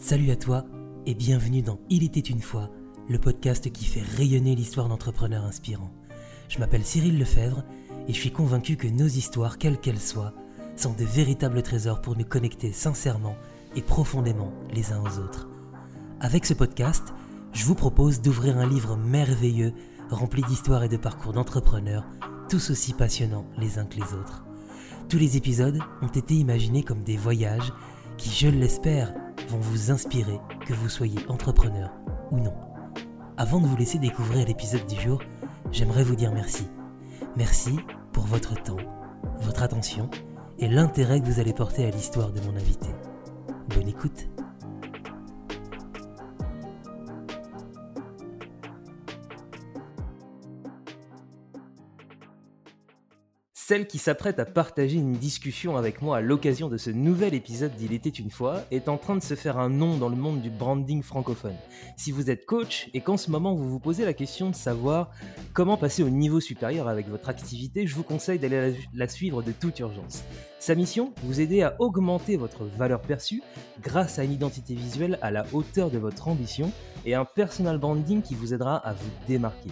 Salut à toi et bienvenue dans Il était une fois, le podcast qui fait rayonner l'histoire d'entrepreneurs inspirants. Je m'appelle Cyril Lefebvre et je suis convaincu que nos histoires, quelles qu'elles soient, sont de véritables trésors pour nous connecter sincèrement et profondément les uns aux autres. Avec ce podcast, je vous propose d'ouvrir un livre merveilleux rempli d'histoires et de parcours d'entrepreneurs, tous aussi passionnants les uns que les autres. Tous les épisodes ont été imaginés comme des voyages qui, je l'espère, vont vous inspirer, que vous soyez entrepreneur ou non. Avant de vous laisser découvrir l'épisode du jour, j'aimerais vous dire merci. Merci pour votre temps, votre attention et l'intérêt que vous allez porter à l'histoire de mon invité. Bonne écoute Celle qui s'apprête à partager une discussion avec moi à l'occasion de ce nouvel épisode d'Il était une fois est en train de se faire un nom dans le monde du branding francophone. Si vous êtes coach et qu'en ce moment vous vous posez la question de savoir comment passer au niveau supérieur avec votre activité, je vous conseille d'aller la suivre de toute urgence. Sa mission, vous aider à augmenter votre valeur perçue grâce à une identité visuelle à la hauteur de votre ambition et un personal branding qui vous aidera à vous démarquer.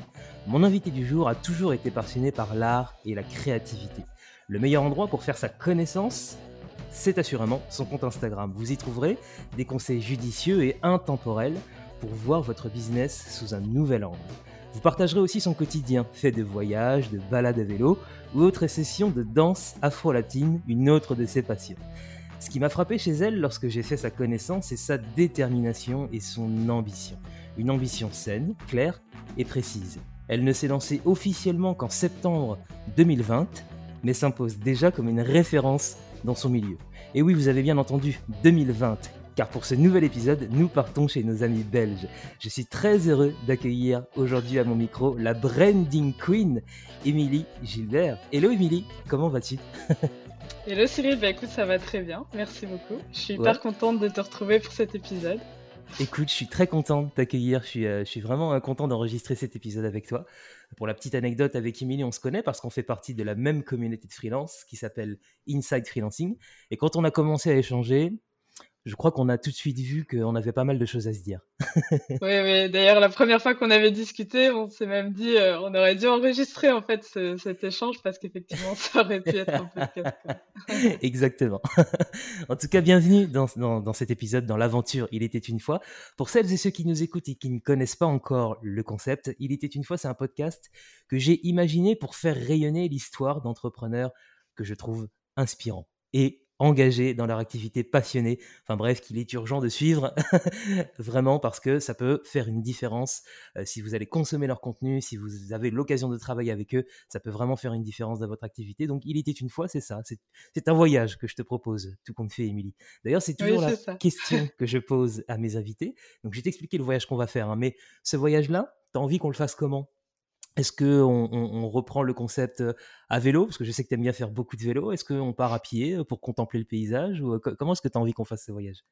Mon invité du jour a toujours été passionné par l'art et la créativité. Le meilleur endroit pour faire sa connaissance, c'est assurément son compte Instagram. Vous y trouverez des conseils judicieux et intemporels pour voir votre business sous un nouvel angle. Vous partagerez aussi son quotidien, fait de voyages, de balades à vélo ou autres sessions de danse afro-latine, une autre de ses passions. Ce qui m'a frappé chez elle lorsque j'ai fait sa connaissance, c'est sa détermination et son ambition. Une ambition saine, claire et précise. Elle ne s'est lancée officiellement qu'en septembre 2020, mais s'impose déjà comme une référence dans son milieu. Et oui, vous avez bien entendu, 2020, car pour ce nouvel épisode, nous partons chez nos amis belges. Je suis très heureux d'accueillir aujourd'hui à mon micro la branding queen, Émilie Gilbert. Hello Émilie, comment vas-tu? Hello Cyril, bah écoute, ça va très bien, merci beaucoup. Je suis hyper contente de te retrouver pour cet épisode. Écoute, je suis très content de t'accueillir. Je suis, euh, vraiment euh, content d'enregistrer cet épisode avec toi. Pour la petite anecdote, avec Émilie, on se connaît parce qu'on fait partie de la même communauté de freelance qui s'appelle Inside Freelancing. Et quand on a commencé à échanger, je crois qu'on a tout de suite vu qu'on avait pas mal de choses à se dire. oui, oui. D'ailleurs, la première fois qu'on avait discuté, on s'est même dit, euh, on aurait dû enregistrer en fait cet échange parce qu'effectivement, ça aurait pu être un peu Exactement. en tout cas, bienvenue dans, dans, cet épisode, dans l'aventure Il était une fois. Pour celles et ceux qui nous écoutent et qui ne connaissent pas encore le concept, Il était une fois, c'est un podcast que j'ai imaginé pour faire rayonner l'histoire d'entrepreneurs que je trouve inspirants et engagés dans leur activité passionnée. Enfin bref, qu'il est urgent de suivre vraiment parce que ça peut faire une différence. Euh, si vous allez consommer leur contenu, si vous avez l'occasion de travailler avec eux, ça peut vraiment faire une différence dans votre activité. Donc il était une fois, c'est ça. C'est un voyage que je te propose, tout compte fait, Émilie. D'ailleurs, c'est toujours la question que je pose à mes invités. Donc je vais t'expliquer le voyage qu'on va faire. Hein. mais ce voyage-là, tu as envie qu'on le fasse comment? Est-ce qu'on on, reprend le concept à vélo? Parce que je sais que tu aimes bien faire beaucoup de vélo. Est-ce qu'on part à pied pour contempler le paysage ou Comment est-ce que tu as envie qu'on fasse ce voyage?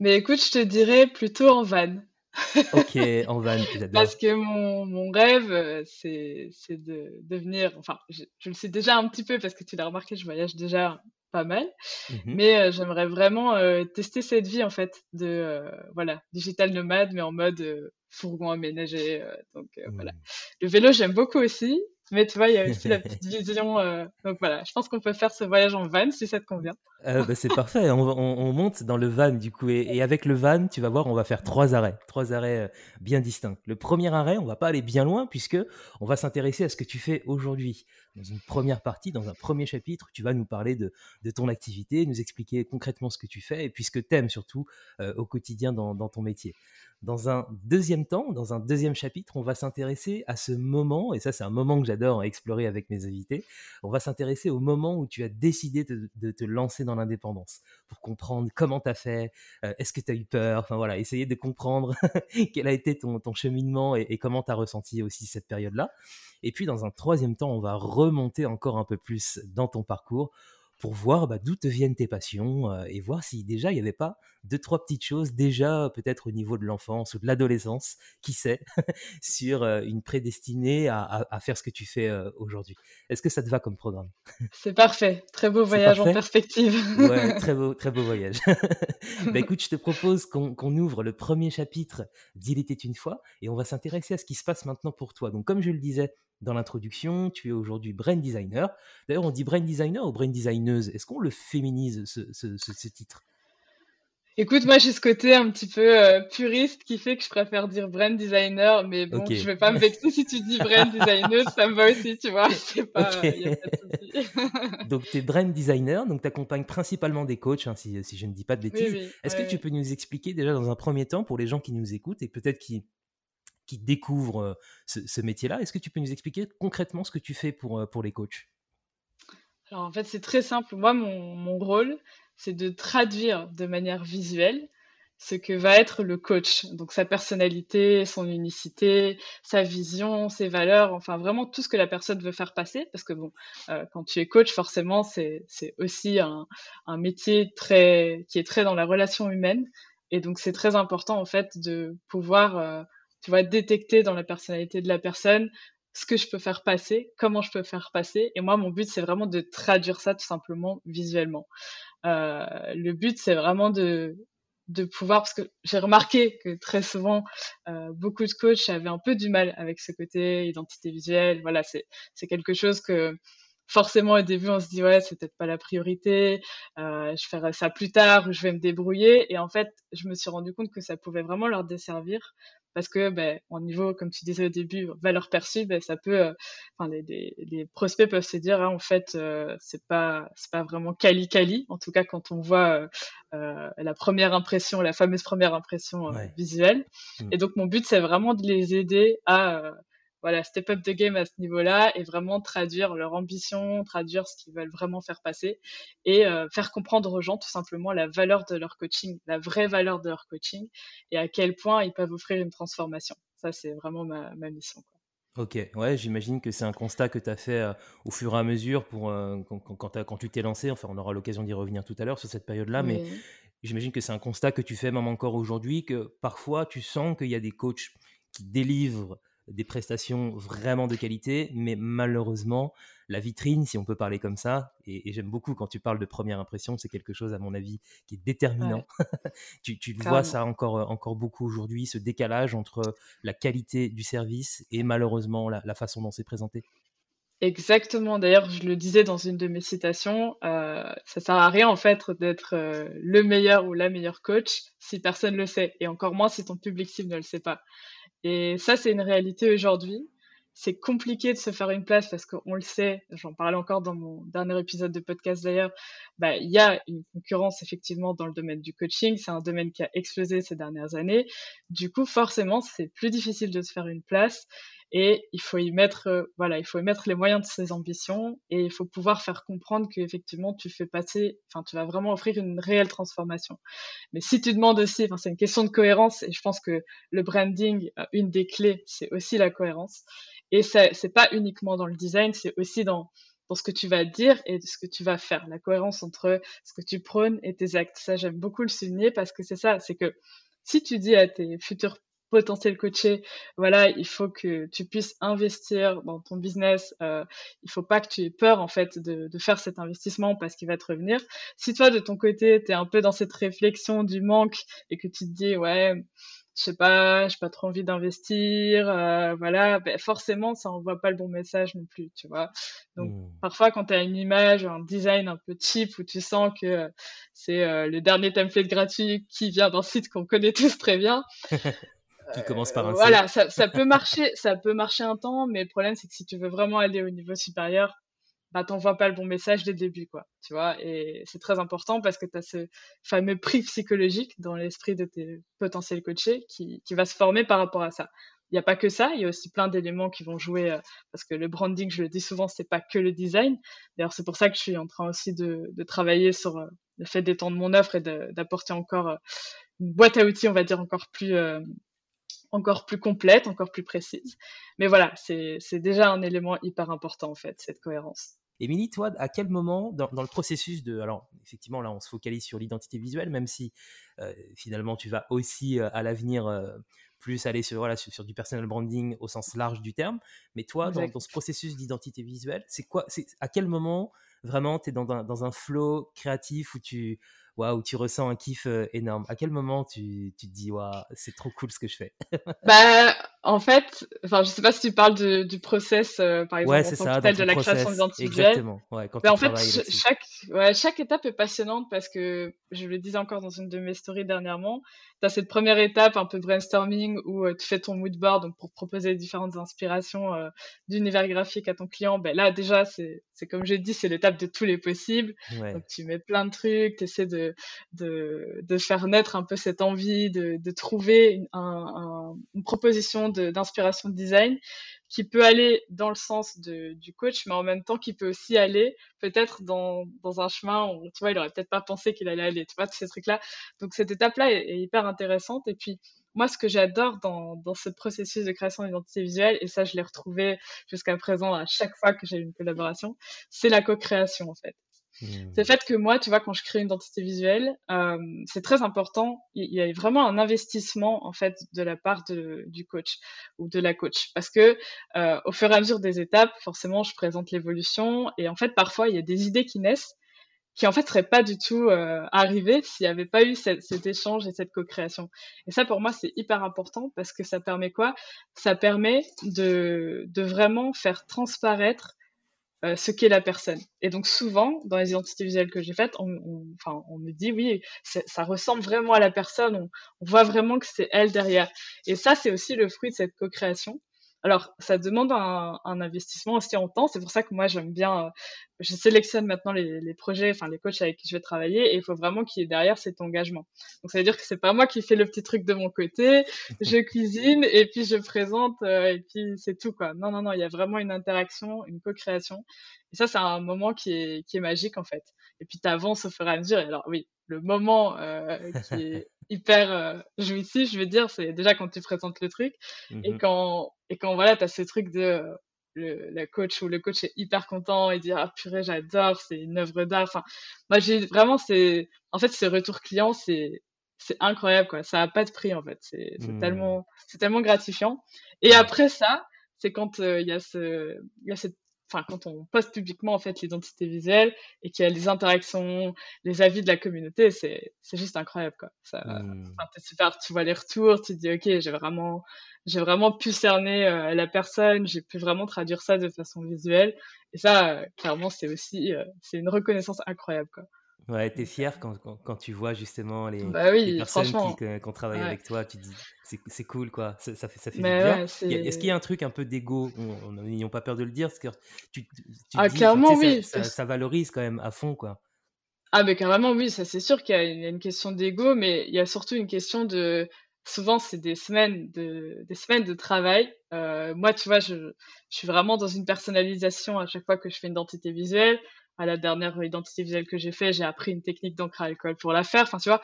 Mais écoute, je te dirais plutôt en van. ok, en van, j'adore. Parce que mon, mon rêve, c'est de devenir. Enfin, je, je, le sais déjà un petit peu parce que tu l'as remarqué, je voyage déjà pas mal. Mmh mais j'aimerais vraiment tester cette vie en fait de voilà digital nomade mais en mode fourgon aménagé. donc voilà. Mmh. Le vélo j'aime beaucoup aussi. Mais tu vois, il y a aussi la petite vision. donc voilà, je pense qu'on peut faire ce voyage en van si ça te convient. Euh, bah, c'est parfait. On, monte dans le van du coup. Et, avec le van, tu vas voir, on va faire trois arrêts. Trois arrêts bien distincts. Le premier arrêt, on va pas aller bien loin puisque on va s'intéresser à ce que tu fais aujourd'hui dans une première partie, dans un premier chapitre, tu vas nous parler de, ton activité, nous expliquer concrètement ce que tu fais et puis ce que tu aimes surtout euh, au quotidien dans, ton métier. Dans un deuxième temps, dans un deuxième chapitre, on va s'intéresser à ce moment, et ça c'est un moment que j'adore explorer avec mes invités, on va s'intéresser au moment où tu as décidé de, te lancer dans l'indépendance, pour comprendre comment tu as fait, euh, est-ce que tu as eu peur, enfin voilà, essayer de comprendre quel a été ton, cheminement et, comment tu as ressenti aussi cette période-là. Et puis dans un troisième temps, on va remonter encore un peu plus dans ton parcours pour voir bah, d'où te viennent tes passions euh, et voir si déjà il n'y avait pas deux, trois petites choses déjà peut-être au niveau de l'enfance ou de l'adolescence, qui sait, sur une prédestinée à, faire ce que tu fais aujourd'hui. Est-ce que ça te va comme programme? C'est parfait. Très beau voyage en perspective. ouais, très beau, très beau voyage. bah, écoute, je te propose qu'on ouvre le premier chapitre d'Il était une fois et on va s'intéresser à ce qui se passe maintenant pour toi. Donc, comme je le disais dans l'introduction, tu es aujourd'hui brain designer. D'ailleurs, on dit brain designer ou brain designeuse? Est-ce qu'on le féminise, ce titre? Écoute, moi j'ai ce côté un petit peu euh, puriste qui fait que je préfère dire brand designer, mais bon, je vais pas me vexer si tu dis brand designer, ça me va aussi, tu vois. C'est pas, donc tu es brand designer, donc tu accompagnes principalement des coachs, hein, si, si, je ne dis pas de bêtises. Est-ce que tu peux nous expliquer déjà dans un premier temps pour les gens qui nous écoutent et peut-être qui qui découvrent euh, ce, métier-là, est-ce que tu peux nous expliquer concrètement ce que tu fais pour, euh, pour les coachs? Alors en fait, c'est très simple. Moi, mon, mon rôle, c'est de traduire de manière visuelle ce que va être le coach. Donc sa personnalité, son unicité, sa vision, ses valeurs, enfin vraiment tout ce que la personne veut faire passer. Parce que bon, euh, quand tu es coach, forcément, c'est aussi un, un, métier très qui est très dans la relation humaine. Et donc c'est très important en fait de pouvoir, tu vois, détecter dans la personnalité de la personne ce que je peux faire passer, comment je peux faire passer. Et moi, mon but, c'est vraiment de traduire ça tout simplement visuellement. Euh, le but, c'est vraiment de, de pouvoir, parce que j'ai remarqué que très souvent, euh, beaucoup de coachs avaient un peu du mal avec ce côté identité visuelle. Voilà, c'est, c'est quelque chose que forcément au début on se dit ouais c'est peut-être pas la priorité, euh, je ferai ça plus tard ou je vais me débrouiller. Et en fait, je me suis rendu compte que ça pouvait vraiment leur desservir parce que ben, au niveau, comme tu disais au début, valeur perçue, ben, ça peut, euh, enfin, les, les, prospects peuvent se dire, hein, en fait, euh, c'est pas, c'est pas vraiment quali quali. En tout cas, quand on voit euh, la première impression, la fameuse première impression visuelle. Mmh. Et donc, mon but, c'est vraiment de les aider à voilà, step up the game à ce niveau-là et vraiment traduire leur ambition, traduire ce qu'ils veulent vraiment faire passer et euh, faire comprendre aux gens tout simplement la valeur de leur coaching, la vraie valeur de leur coaching et à quel point ils peuvent offrir une transformation. Ça, c'est vraiment ma, mission. Ok, ouais, j'imagine que c'est un constat que tu as fait euh, au fur et à mesure pour, euh, quand, quand, tu t'es lancé. Enfin, on aura l'occasion d'y revenir tout à l'heure sur cette période-là, mais j'imagine que c'est un constat que tu fais même encore aujourd'hui, que parfois tu sens qu'il y a des coachs qui délivrent des prestations vraiment de qualité, mais malheureusement, la vitrine, si on peut parler comme ça, et, j'aime beaucoup quand tu parles de première impression, c'est quelque chose, à mon avis, qui est déterminant. tu, tu vois ça encore, euh, encore beaucoup aujourd'hui, ce décalage entre la qualité du service et malheureusement la, façon dont c'est présenté. Exactement. D'ailleurs, je le disais dans une de mes citations, euh, ça sert à rien en fait d'être euh, le meilleur ou la meilleure coach si personne le sait, et encore moins si ton public cible ne le sait pas. Et ça, c'est une réalité aujourd'hui. C'est compliqué de se faire une place parce qu'on le sait, j'en parlais encore dans mon dernier épisode de podcast d'ailleurs, bah, il y a une concurrence effectivement dans le domaine du coaching. C'est un domaine qui a explosé ces dernières années. Du coup, forcément, c'est plus difficile de se faire une place et il faut y mettre euh, voilà il faut y mettre les moyens de ses ambitions et il faut pouvoir faire comprendre qu'effectivement tu fais passer enfin tu vas vraiment offrir une réelle transformation. Mais si tu demandes aussi enfin c'est une question de cohérence et je pense que le branding euh, une des clés c'est aussi la cohérence. Et c'est pas uniquement dans le design c'est aussi dans dans ce que tu vas dire et ce que tu vas faire. La cohérence entre ce que tu prônes et tes actes. Ça j'aime beaucoup le souligner parce que c'est ça c'est que si tu dis à tes futurs potentiel coaché, voilà, il faut que tu puisses investir dans ton business. Euh, il faut pas que tu aies peur en fait de, de faire cet investissement parce qu'il va te revenir. Si toi de ton côté, tu es un peu dans cette réflexion du manque et que tu te dis ouais, je sais pas, j'ai pas trop envie d'investir, euh, voilà, ben forcément ça envoie pas le bon message non plus, tu vois. Donc mmh. parfois quand tu as une image, un design un peu cheap où tu sens que c'est euh, le dernier template gratuit qui vient d'un site qu'on connaît tous très bien, qui commence par un Voilà, ça, ça, peut marcher, ça peut marcher un temps, mais le problème c'est que si tu veux vraiment aller au niveau supérieur, bah t'envoies pas le bon message dès le début, quoi. Tu vois, et c'est très important parce que tu as ce fameux prix psychologique dans l'esprit de tes potentiels coachés qui, qui va se former par rapport à ça. Il n'y a pas que ça, il y a aussi plein d'éléments qui vont jouer euh, parce que le branding, je le dis souvent, c'est pas que le design. D'ailleurs, c'est pour ça que je suis en train aussi de, de travailler sur euh, le fait d'étendre mon offre et d'apporter encore euh, une boîte à outils, on va dire, encore plus encore plus complète, encore plus précise. Mais voilà, c'est déjà un élément hyper important en fait, cette cohérence. Émilie, toi, à quel moment dans, le processus de... Alors, effectivement, là, on se focalise sur l'identité visuelle, même si euh, finalement, tu vas aussi à l'avenir plus aller sur, voilà, sur, du personal branding au sens large du terme. Mais toi, dans, ce processus d'identité visuelle, c'est quoi c'est À quel moment vraiment tu es dans un, dans un flow créatif où tu, waouh, tu ressens un kiff énorme À quel moment tu, tu te dis, waouh, c'est trop cool ce que je fais? Bah, en fait, enfin, je sais pas si tu parles du process, euh, par exemple, ouais, ça, de la création d'identité Exactement. Ouais, quand bah, en fait, chaque, ouais, chaque étape est passionnante parce que, je le disais encore dans une de mes stories dernièrement, tu as cette première étape un peu brainstorming où euh, tu fais ton mood board donc pour proposer différentes inspirations d'univers graphique à ton client. Ben là, déjà, c'est comme j'ai dit, c'est l'étape de tous les possibles. Donc, tu mets plein de trucs, tu essaies de, de, faire naître un peu cette envie de, trouver une, un, une proposition d'inspiration de, design qui peut aller dans le sens du coach, mais en même temps qui peut aussi aller peut-être dans, un chemin où tu vois, il aurait peut-être pas pensé qu'il allait aller, tu vois, tous ces trucs-là. Donc cette étape-là est, est, hyper intéressante. Et puis moi, ce que j'adore dans, dans ce processus de création d'identité visuelle, et ça, je l'ai retrouvé jusqu'à présent à chaque fois que j'ai une collaboration, c'est la co-création en fait. Mmh. C'est le fait que moi, tu vois, quand je crée une identité visuelle, euh, c'est très important. Il y a vraiment un investissement en fait de la part de, du coach ou de la coach, parce que euh, au fur et à mesure des étapes, forcément, je présente l'évolution et en fait, parfois, il y a des idées qui naissent qui en fait seraient pas du tout euh, arrivées s'il n'y avait pas eu cette, cet échange et cette co-création. Et ça, pour moi, c'est hyper important parce que ça permet quoi? Ça permet de, de vraiment faire transparaître euh, ce qu'est la personne. Et donc souvent, dans les identités visuelles que j'ai faites, on, enfin, on me dit oui, ça ressemble vraiment à la personne, on, on voit vraiment que c'est elle derrière. Et ça, c'est aussi le fruit de cette co-création. Alors, ça demande un, un, investissement aussi en temps. C'est pour ça que moi, j'aime bien, euh, je sélectionne maintenant les, les, projets, enfin les coachs avec qui je vais travailler, et il faut vraiment qu'il y ait derrière cet engagement. Donc, ça veut dire que c'est pas moi qui fais le petit truc de mon côté, je cuisine et puis je présente euh, et puis c'est tout quoi. Non, non, non, il y a vraiment une interaction, une co-création. Et ça, c'est un moment qui est, qui est magique en fait. Et puis, tu avances au fur et à mesure. Et alors, oui, le moment euh, qui est hyper euh, jouissif, je veux dire, c'est déjà quand tu présentes le truc et mmh quand et quand voilà, tu as ce truc de euh, le, la coach ou le coach est hyper content et dit ah purée j'adore c'est une œuvre d'art. Enfin moi j'ai vraiment c'est en fait ce retour client c'est c'est incroyable quoi. Ça a pas de prix en fait. C'est mmh. tellement c'est tellement gratifiant. Et après ça c'est quand euh, il y a ce il y a cette enfin quand on poste publiquement en fait l'identité visuelle et qu'il y a les interactions, les avis de la communauté, c'est c'est juste incroyable quoi. Ça, mmh. super, tu vois les retours, tu te dis ok j'ai vraiment j'ai vraiment pu cerner euh, la personne, j'ai pu vraiment traduire ça de façon visuelle et ça euh, clairement c'est aussi euh, c'est une reconnaissance incroyable quoi. Ouais, t'es fier quand, quand, tu vois justement les, bah oui, personnes qui, qui, ont travaillé avec toi, tu dis c'est cool quoi, ça, ça fait, ça fait bien. Est-ce qu'il y a un truc un peu d'ego N'ayons pas peur de le dire, parce que tu, tu ah, dis, clairement oui. Ça, ça, valorise quand même à fond quoi. Ah, mais carrément oui, ça c'est sûr qu'il y, a une question d'ego, mais il y a surtout une question de. Souvent, c'est des semaines de, des semaines de travail. Euh, moi, tu vois, je, je suis vraiment dans une personnalisation à chaque fois que je fais une identité visuelle à la dernière identité visuelle que j'ai fait, j'ai appris une technique d'encre à alcool pour la faire. Enfin, tu vois.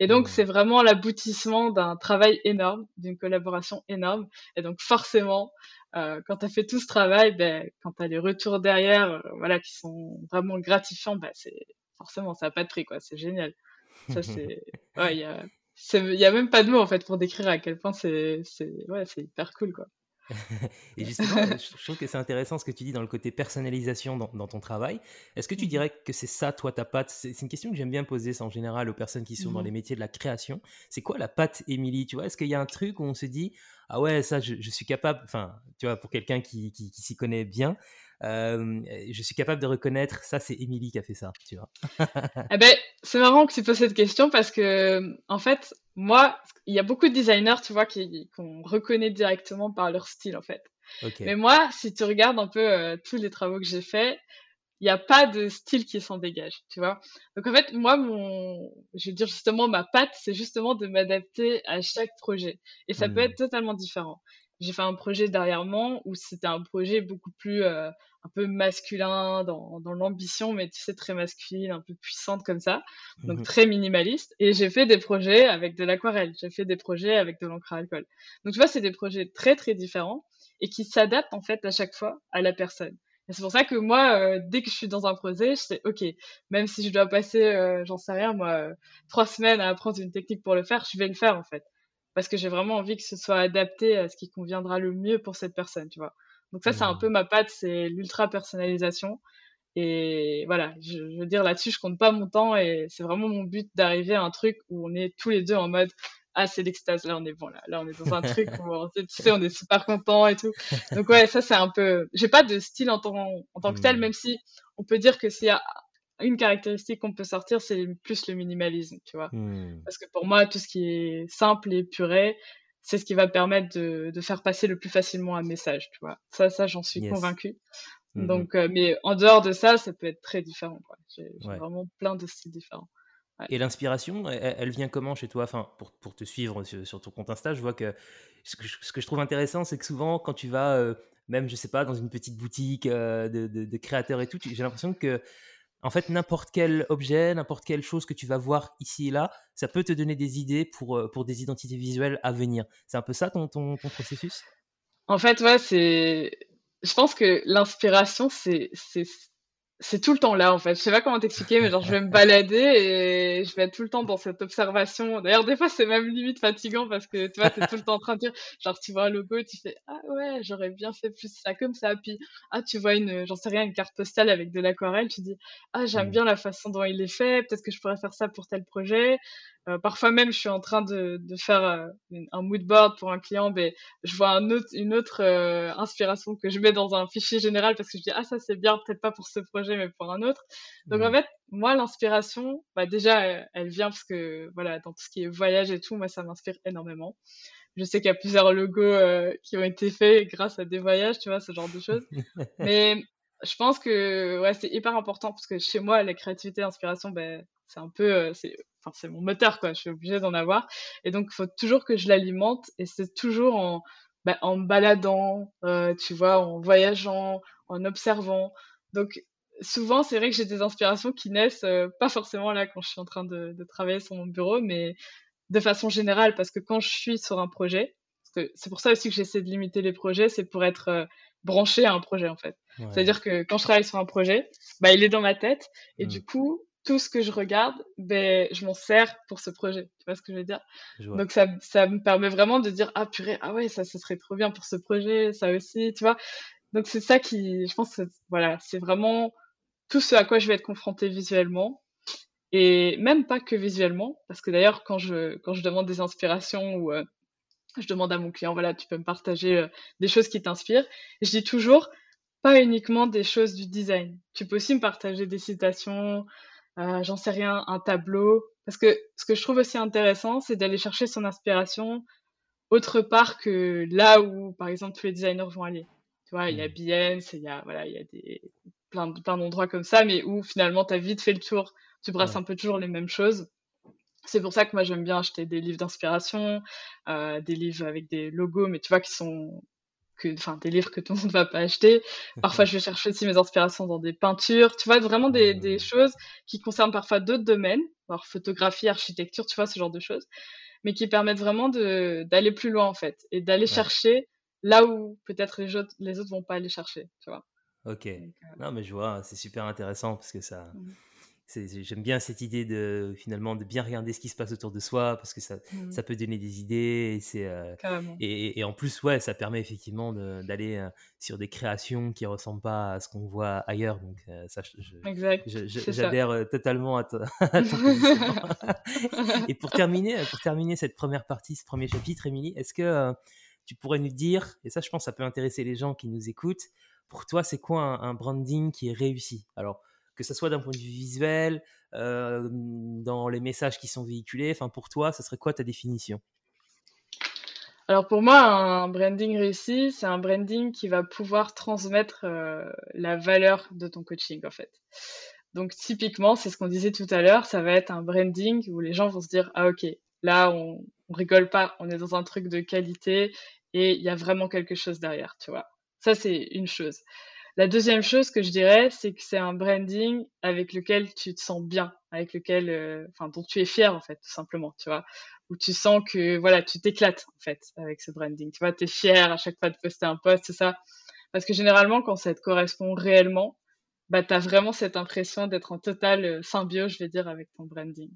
Et donc, c'est vraiment l'aboutissement d'un travail énorme, d'une collaboration énorme. Et donc, forcément, euh, quand tu as fait tout ce travail, ben, quand tu as les retours derrière, euh, voilà, qui sont vraiment gratifiants, ben, c'est forcément, ça n'a pas de prix, quoi. C'est génial. Ça, c'est, ouais, il y a, il y a même pas de mots, en fait, pour décrire à quel point c'est, c'est, ouais, c'est hyper cool, quoi. et justement, je trouve que c'est intéressant ce que tu dis dans le côté personnalisation dans, ton travail. Est-ce que tu mmh dirais que c'est ça, toi, ta patte? C'est une question que j'aime bien poser en général aux personnes qui sont dans mmh les métiers de la création. C'est quoi la patte, Émilie? Tu vois, est-ce qu'il y a un truc où on se dit, ah ouais, ça, je, suis capable, enfin, tu vois, pour quelqu'un qui, qui, s'y connaît bien, je suis capable de reconnaître, ça, c'est Émilie qui a fait ça, tu vois. eh ben, c'est marrant que tu poses cette question parce que, en fait, moi, il y a beaucoup de designers, tu vois, qu'on reconnaît directement par leur style, en fait. Mais moi, si tu regardes un peu euh, tous les travaux que j'ai faits, il n'y a pas de style qui s'en dégage, tu vois. Donc en fait, moi, mon, je veux dire justement, ma patte, c'est justement de m'adapter à chaque projet. Et ça peut mmh. être totalement différent. J'ai fait un projet dernièrement où c'était un projet beaucoup plus euh, un peu masculin dans, dans l'ambition, mais tu sais, très masculine, un peu puissante comme ça, donc mmh très minimaliste. Et j'ai fait des projets avec de l'aquarelle, j'ai fait des projets avec de l'encre à alcool. Donc tu vois, c'est des projets très très différents et qui s'adaptent en fait à chaque fois à la personne. Et c'est pour ça que moi, euh, dès que je suis dans un projet, je sais, ok, même si je dois passer, euh, j'en sais rien, moi, trois semaines à apprendre une technique pour le faire, je vais le faire en fait, parce que j'ai vraiment envie que ce soit adapté à ce qui conviendra le mieux pour cette personne, tu vois. Donc ça, c'est un mmh. peu ma patte, c'est l'ultra personnalisation. Et voilà, je, veux dire là-dessus, je compte pas mon temps et c'est vraiment mon but d'arriver à un truc où on est tous les deux en mode ah c'est l'extase là on est bon là là on est dans un truc où on, tu sais on est super content et tout donc ouais ça c'est un peu j'ai pas de style en tant en tant que tel hmm. même si on peut dire que s'il y a une caractéristique qu'on peut sortir c'est plus le minimalisme tu vois hmm. parce que pour moi tout ce qui est simple et puré c'est ce qui va permettre de, de faire passer le plus facilement un message tu vois ça ça j'en suis convaincu Mm-hmm. Donc, euh, mais en dehors de ça, ça peut être très différent. J'ai vraiment plein de styles différents. Et l'inspiration, elle, vient comment chez toi? Enfin, pour, pour, te suivre sur, ton compte Insta, je vois que ce que je, ce que je trouve intéressant, c'est que souvent, quand tu vas, euh, même, je sais pas, dans une petite boutique euh, de, de, créateurs et tout, j'ai l'impression que, en fait, n'importe quel objet, n'importe quelle chose que tu vas voir ici et là, ça peut te donner des idées pour, pour des identités visuelles à venir. C'est un peu ça ton, ton, ton processus? En fait, ouais, c'est je pense que l'inspiration, c'est, c'est, tout le temps là, en fait. Je sais pas comment t'expliquer, mais genre, je vais me balader et je vais être tout le temps dans cette observation. D'ailleurs, des fois, c'est même limite fatigant parce que, tu vois, t'es tout le temps en train de dire, genre, tu vois un logo, tu fais, ah ouais, j'aurais bien fait plus ça comme ça. Puis, ah, tu vois une, j'en sais rien, une carte postale avec de l'aquarelle, tu dis, ah, j'aime mmh. bien la façon dont il est fait, peut-être que je pourrais faire ça pour tel projet. Euh, parfois même, je suis en train de, de faire euh, un mood board pour un client, ben, je vois un autre, une autre euh, inspiration que je mets dans un fichier général parce que je dis ah ça c'est bien, peut-être pas pour ce projet mais pour un autre. Donc en fait, moi l'inspiration, bah, déjà elle, vient parce que voilà dans tout ce qui est voyage et tout, moi ça m'inspire énormément. Je sais qu'il y a plusieurs logos qui ont été faits grâce à des voyages, tu vois, ce genre de choses. mais je pense que ouais, c'est hyper important parce que chez moi, la créativité, l'inspiration, ben, c'est un peu, c'est enfin c'est mon moteur quoi, je suis obligée d'en avoir. Et donc il faut toujours que je l'alimente. Et c'est toujours en bah, en baladant, euh, tu vois, en voyageant, en observant. Donc souvent c'est vrai que j'ai des inspirations qui naissent euh, pas forcément là quand je suis en train de, de, travailler sur mon bureau, mais de façon générale. Parce que quand je suis sur un projet, parce que c'est pour ça aussi que j'essaie de limiter les projets, c'est pour être euh, branché à un projet en fait. C'est-à-dire que quand je travaille sur un projet, bah il est dans ma tête. Et du coup tout ce que je regarde, ben, je m'en sers pour ce projet. Tu vois ce que je veux dire? Donc ça, ça me permet vraiment de dire ah purée ah ouais ça ce serait trop bien pour ce projet ça aussi tu vois? Donc c'est ça qui je pense que, voilà c'est vraiment tout ce à quoi je vais être confrontée visuellement et même pas que visuellement parce que d'ailleurs quand je quand je demande des inspirations ou euh, je demande à mon client voilà tu peux me partager euh, des choses qui t'inspirent je dis toujours pas uniquement des choses du design. Tu peux aussi me partager des citations, euh, j'en sais rien, un tableau. Parce que ce que je trouve aussi intéressant, c'est d'aller chercher son inspiration autre part que là où, par exemple, tous les designers vont aller. Tu vois, il y a mmh. Behance, il y a, voilà, il y a des, plein, plein d'endroits comme ça, mais où finalement, tu as vite fait le tour. Tu brasses un peu toujours les mêmes choses. C'est pour ça que moi, j'aime bien acheter des livres d'inspiration, euh, des livres avec des logos, mais tu vois, qui sont que, enfin, des livres que tout le monde ne va pas acheter. Parfois, je vais chercher aussi mes inspirations dans des peintures. Tu vois, vraiment des, des choses qui concernent parfois d'autres domaines, alors photographie, architecture, tu vois, ce genre de choses, mais qui permettent vraiment de, d'aller plus loin, en fait, et d'aller chercher là où peut-être les autres, les autres vont pas aller chercher, tu vois. Ok. Euh, non, mais je vois, c'est super intéressant parce que ça, mmh. J'aime bien cette idée de finalement de bien regarder ce qui se passe autour de soi parce que ça, mmh. ça peut donner des idées et c'est euh, et, et, en plus ouais ça permet effectivement d'aller euh, sur des créations qui ressemblent pas à ce qu'on voit ailleurs donc euh, ça j'adhère totalement à, ton et pour terminer pour terminer cette première partie ce premier chapitre Émilie est-ce que tu pourrais nous dire et ça je pense ça peut intéresser les gens qui nous écoutent pour toi c'est quoi un, un branding qui est réussi? Alors que ce soit d'un point de vue visuel, dans les messages qui sont véhiculés. Enfin, pour toi, ce serait quoi ta définition? Alors pour moi, un branding réussi, c'est un branding qui va pouvoir transmettre la valeur de ton coaching en fait. Donc typiquement, c'est ce qu'on disait tout à l'heure, ça va être un branding où les gens vont se dire ah ok, là on, on rigole pas, on est dans un truc de qualité et il y a vraiment quelque chose derrière, tu vois. Ça c'est une chose. La deuxième chose que je dirais, c'est que c'est un branding avec lequel tu te sens bien, avec lequel, euh, enfin, dont tu es fier en fait, tout simplement, tu vois, où tu sens que voilà, tu t'éclates en fait avec ce branding. Tu vois, tu es fier à chaque fois de poster un post, c'est ça. Parce que généralement, quand ça te correspond réellement, bah, tu as vraiment cette impression d'être en totale symbiose, je vais dire, avec ton branding.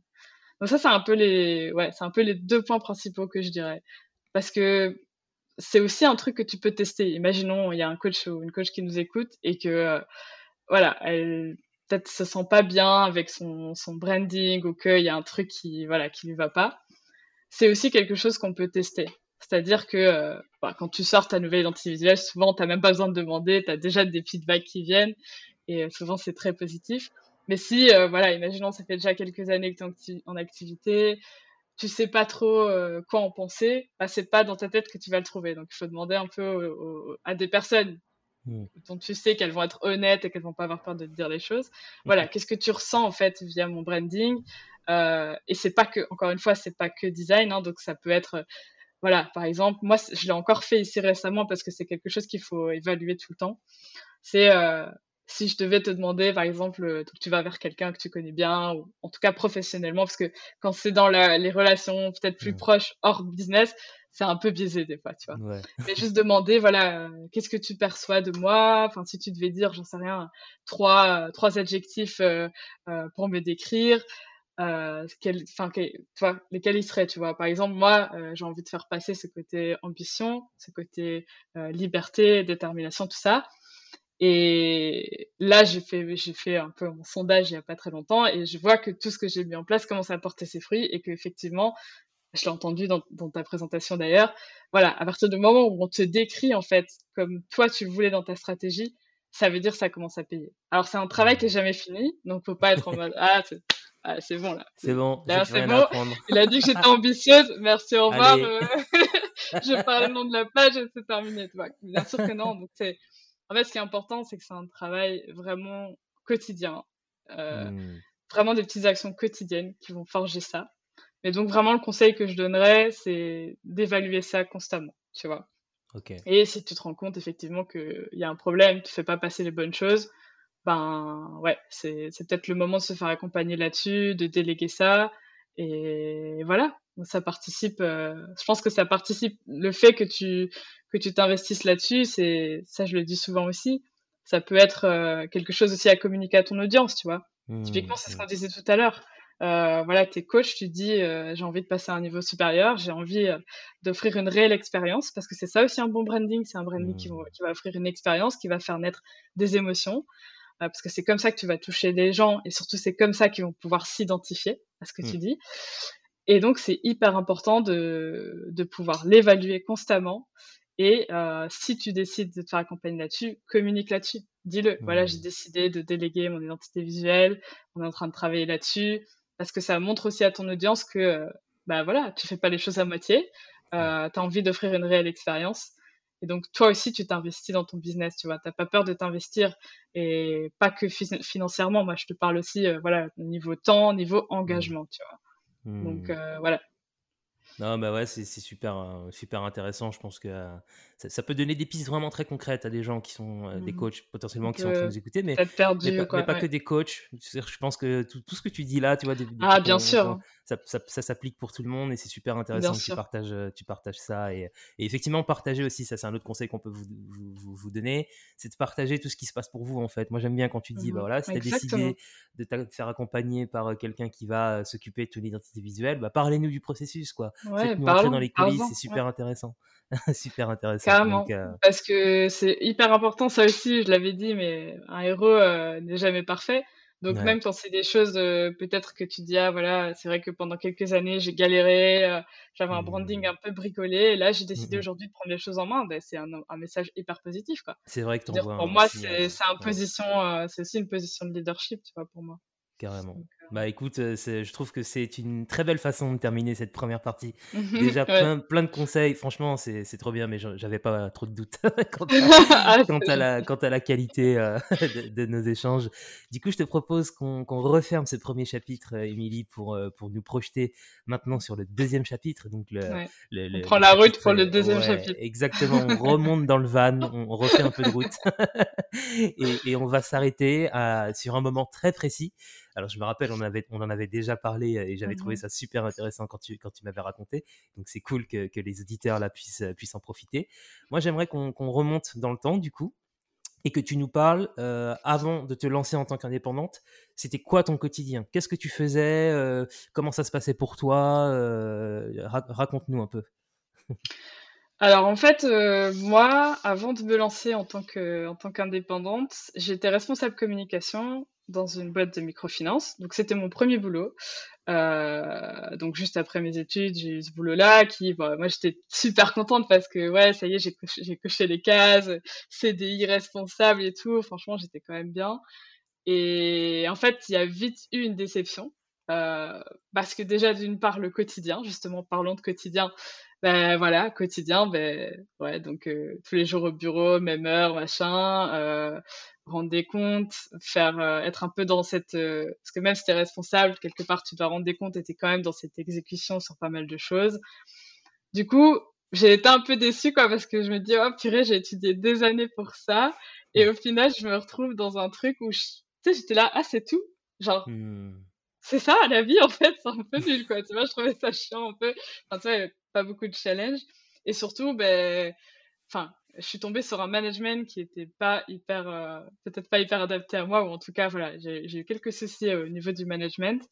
Donc ça, c'est un peu les, ouais, c'est un peu les deux points principaux que je dirais. Parce que c'est aussi un truc que tu peux tester. Imaginons, il y a un coach ou une coach qui nous écoute et que, voilà, elle peut-être se sent pas bien avec son, son branding ou qu'il y a un truc qui, voilà, qui lui va pas. C'est aussi quelque chose qu'on peut tester. C'est-à-dire que euh, bah, quand tu sors ta nouvelle identité visuelle, souvent, tu n'as même pas besoin de demander, tu as déjà des feedbacks qui viennent et euh, souvent, c'est très positif. Mais si, euh, voilà, imaginons, ça fait déjà quelques années que tu es en, activité, tu sais pas trop quoi en penser, bah, c'est pas dans ta tête que tu vas le trouver. Donc, il faut demander un peu à des personnes mmh. dont tu sais qu'elles vont être honnêtes et qu'elles vont pas avoir peur de te dire les choses. Voilà, qu'est-ce que tu ressens en fait via mon branding Et c'est pas que, encore une fois, c'est pas que design, hein, donc ça peut être voilà, par exemple, moi, je l'ai encore fait ici récemment parce que c'est quelque chose qu'il faut évaluer tout le temps. C'est euh, si je devais te demander, par exemple, euh, tu vas vers quelqu'un que tu connais bien, ou en tout cas professionnellement, parce que quand c'est dans les relations peut-être plus proches hors business, c'est un peu biaisé des fois, tu vois. Mais juste demander, voilà, euh, qu'est-ce que tu perçois de moi? Enfin, si tu devais dire, j'en sais rien, trois, trois adjectifs pour me décrire, euh, quel, lesquels ils seraient, tu vois? Par exemple, moi, euh, j'ai envie de faire passer ce côté ambition, ce côté euh, liberté, détermination, tout ça. Et là, j'ai fait, j'ai fait un peu mon sondage il y a pas très longtemps et je vois que tout ce que j'ai mis en place commence à porter ses fruits et qu'effectivement, je l'ai entendu dans, dans, ta présentation d'ailleurs, voilà, à partir du moment où on te décrit en fait comme toi tu le voulais dans ta stratégie, ça veut dire que ça commence à payer. Alors c'est un travail qui est jamais fini, donc faut pas être en mode ah ah, c'est bon là. C'est bon. c'est bon. Il a dit que j'étais ambitieuse. Merci, au revoir. Je parle le nom de la page et c'est terminé. Bien sûr que non. Donc c'est, en fait, ce qui est important, c'est que c'est un travail vraiment quotidien. Euh, hmm. Vraiment des petites actions quotidiennes qui vont forger ça. Mais donc vraiment le conseil que je donnerais, c'est d'évaluer ça constamment. Tu vois. Et si tu te rends compte effectivement qu'il y a un problème, tu fais pas passer les bonnes choses, ben ouais, c'est peut-être le moment de se faire accompagner là-dessus, de déléguer ça. Et voilà, ça participe, euh, je pense que ça participe, le fait que tu que tu t'investisses là-dessus, c'est ça je le dis souvent aussi, ça peut être euh, quelque chose aussi à communiquer à ton audience, tu vois. Mmh, Typiquement, c'est ce qu'on disait tout à l'heure. Euh, voilà, t'es coach, tu dis j'ai envie de passer à un niveau supérieur, j'ai envie d'offrir une réelle expérience parce que c'est ça aussi un bon branding, c'est un branding qui, mmh. qui, va offrir une expérience, qui va faire naître des émotions. Euh, parce que c'est comme ça que tu vas toucher les gens et surtout c'est comme ça qu'ils vont pouvoir s'identifier à ce que tu dis. Et donc c'est hyper important de, de pouvoir l'évaluer constamment. Et euh, si tu décides de te faire accompagner là-dessus, communique là-dessus. Dis-le. Voilà, j'ai mm. décidé de déléguer mon identité visuelle. On est en train de travailler là-dessus parce que ça montre aussi à ton audience que bah voilà, tu fais pas les choses à moitié. Euh, tu as envie d'offrir une réelle expérience et donc, toi aussi, tu t'investis dans ton business, tu vois. T'as pas peur de t'investir et pas que financièrement. Moi, je te parle aussi, euh, voilà, niveau temps, niveau engagement, tu vois. Donc, mmh. euh, voilà. Non, bah ouais, c'est super, euh, super intéressant. Je pense que ça, peut donner des pistes vraiment très concrètes à des gens qui sont des mmh coachs potentiellement qui sont en train de nous écouter, mais, perdu, mais, pas, que des coachs. Je pense que tout, ce que tu dis là, tu vois, ah, bien sûr ça, s'applique pour tout le monde et c'est super intéressant que tu partages, euh, tu partages ça. Et, effectivement, partager aussi, ça c'est un autre conseil qu'on peut vous, vous, donner, c'est de partager tout ce qui se passe pour vous en fait. Moi j'aime bien quand tu dis, bah mmh voilà, si tu as décidé de te faire accompagner par euh, quelqu'un qui va euh, s'occuper de ton identité visuelle, bah, parlez-nous du processus quoi. Faites-nous entrer dans les coulisses, c'est super intéressant. super intéressant. Carrément. Parce que c'est hyper important, ça aussi, je l'avais dit, mais un héros n'est jamais parfait. Donc même quand c'est des choses euh, peut-être que tu dis ah voilà c'est vrai que pendant quelques années j'ai galéré euh, j'avais un branding mmh. un peu bricolé et là j'ai décidé mmh aujourd'hui de prendre les choses en main ben, c'est un, un, message hyper positif quoi c'est vrai que pour moi c'est c'est position euh, c'est aussi une position de leadership tu vois pour moi carrément bah écoute, euh, je trouve que c'est une très belle façon de terminer cette première partie. Déjà plein, plein, de conseils, franchement c'est trop bien, mais j'avais pas trop de doutes quant, à, quant, à la, quant, à, la, qualité euh, de, nos échanges. Du coup, je te propose qu'on referme ce premier chapitre, euh, Émilie, pour, pour nous projeter maintenant sur le deuxième chapitre. Donc le, on prend la route pour le deuxième chapitre. Exactement, on remonte dans le van, on, refait un peu de route et, et on va s'arrêter sur un moment très précis. Alors je me rappelle, on, avait, on en avait déjà parlé et j'avais trouvé mmh ça super intéressant quand tu, quand tu m'avais raconté. Donc c'est cool que, que, les auditeurs là puissent, puissent en profiter. Moi j'aimerais qu'on remonte dans le temps du coup et que tu nous parles, avant de te lancer en tant qu'indépendante, c'était quoi ton quotidien? Qu'est-ce que tu faisais Comment ça se passait pour toi Raconte-nous un peu. Alors en fait, moi, avant de me lancer en tant tant qu'indépendante, j'étais responsable communication dans une boîte de microfinance. Donc c'était mon premier boulot. Euh, donc juste après mes études, j'ai eu ce boulot-là qui, moi j'étais super contente parce que ouais, ça y est, j'ai coché, j'ai coché les cases, CDI responsable et tout. Franchement, j'étais quand même bien. Et en fait, il y a vite eu une déception. Euh, parce que déjà d'une part le quotidien, justement parlons de quotidien, ben voilà, quotidien, ben ouais, donc euh, tous les jours au bureau, même heure, machin, euh, rendre des comptes, faire euh, être un peu dans cette parce que même si tu es responsable, quelque part tu dois rendre des comptes et quand même dans cette exécution sur pas mal de choses. Du coup, j'ai été un peu déçue quoi parce que je me dis oh purée, j'ai étudié des années pour ça et au final, je me retrouve dans un truc où tu sais, j'étais là ah c'est tout. Genre mmh. c'est ça la vie en fait, c'est un peu nul quoi. Tu vois, je trouvais ça chiant un peu. Enfin, tu vois, beaucoup de challenge et surtout ben enfin je suis tombée sur un management qui était pas hyper, euh, peut-être pas hyper adapté à moi, ou en tout cas, voilà, j'ai eu quelques soucis euh, au niveau du management.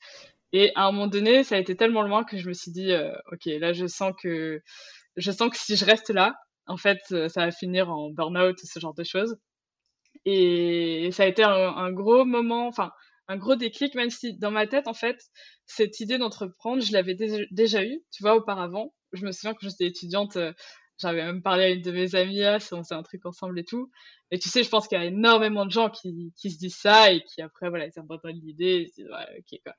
Et à un moment donné, ça a été tellement loin que je me suis dit, euh, ok, là, je sens que, je sens que si je reste là, en fait, ça va finir en burn-out, ce genre de choses. Et ça a été un, gros moment, enfin, un gros déclic, même si dans ma tête, en fait, cette idée d'entreprendre, je l'avais déjà eue, tu vois, auparavant. Je me souviens que j'étais étudiante j'avais même parlé à une de mes amies, on faisait un truc ensemble et tout. Et tu sais, je pense qu'il y a énormément de gens qui, qui se disent ça et qui après, voilà, ils abandonnent l'idée, ils se disent, ouais, ok, quoi.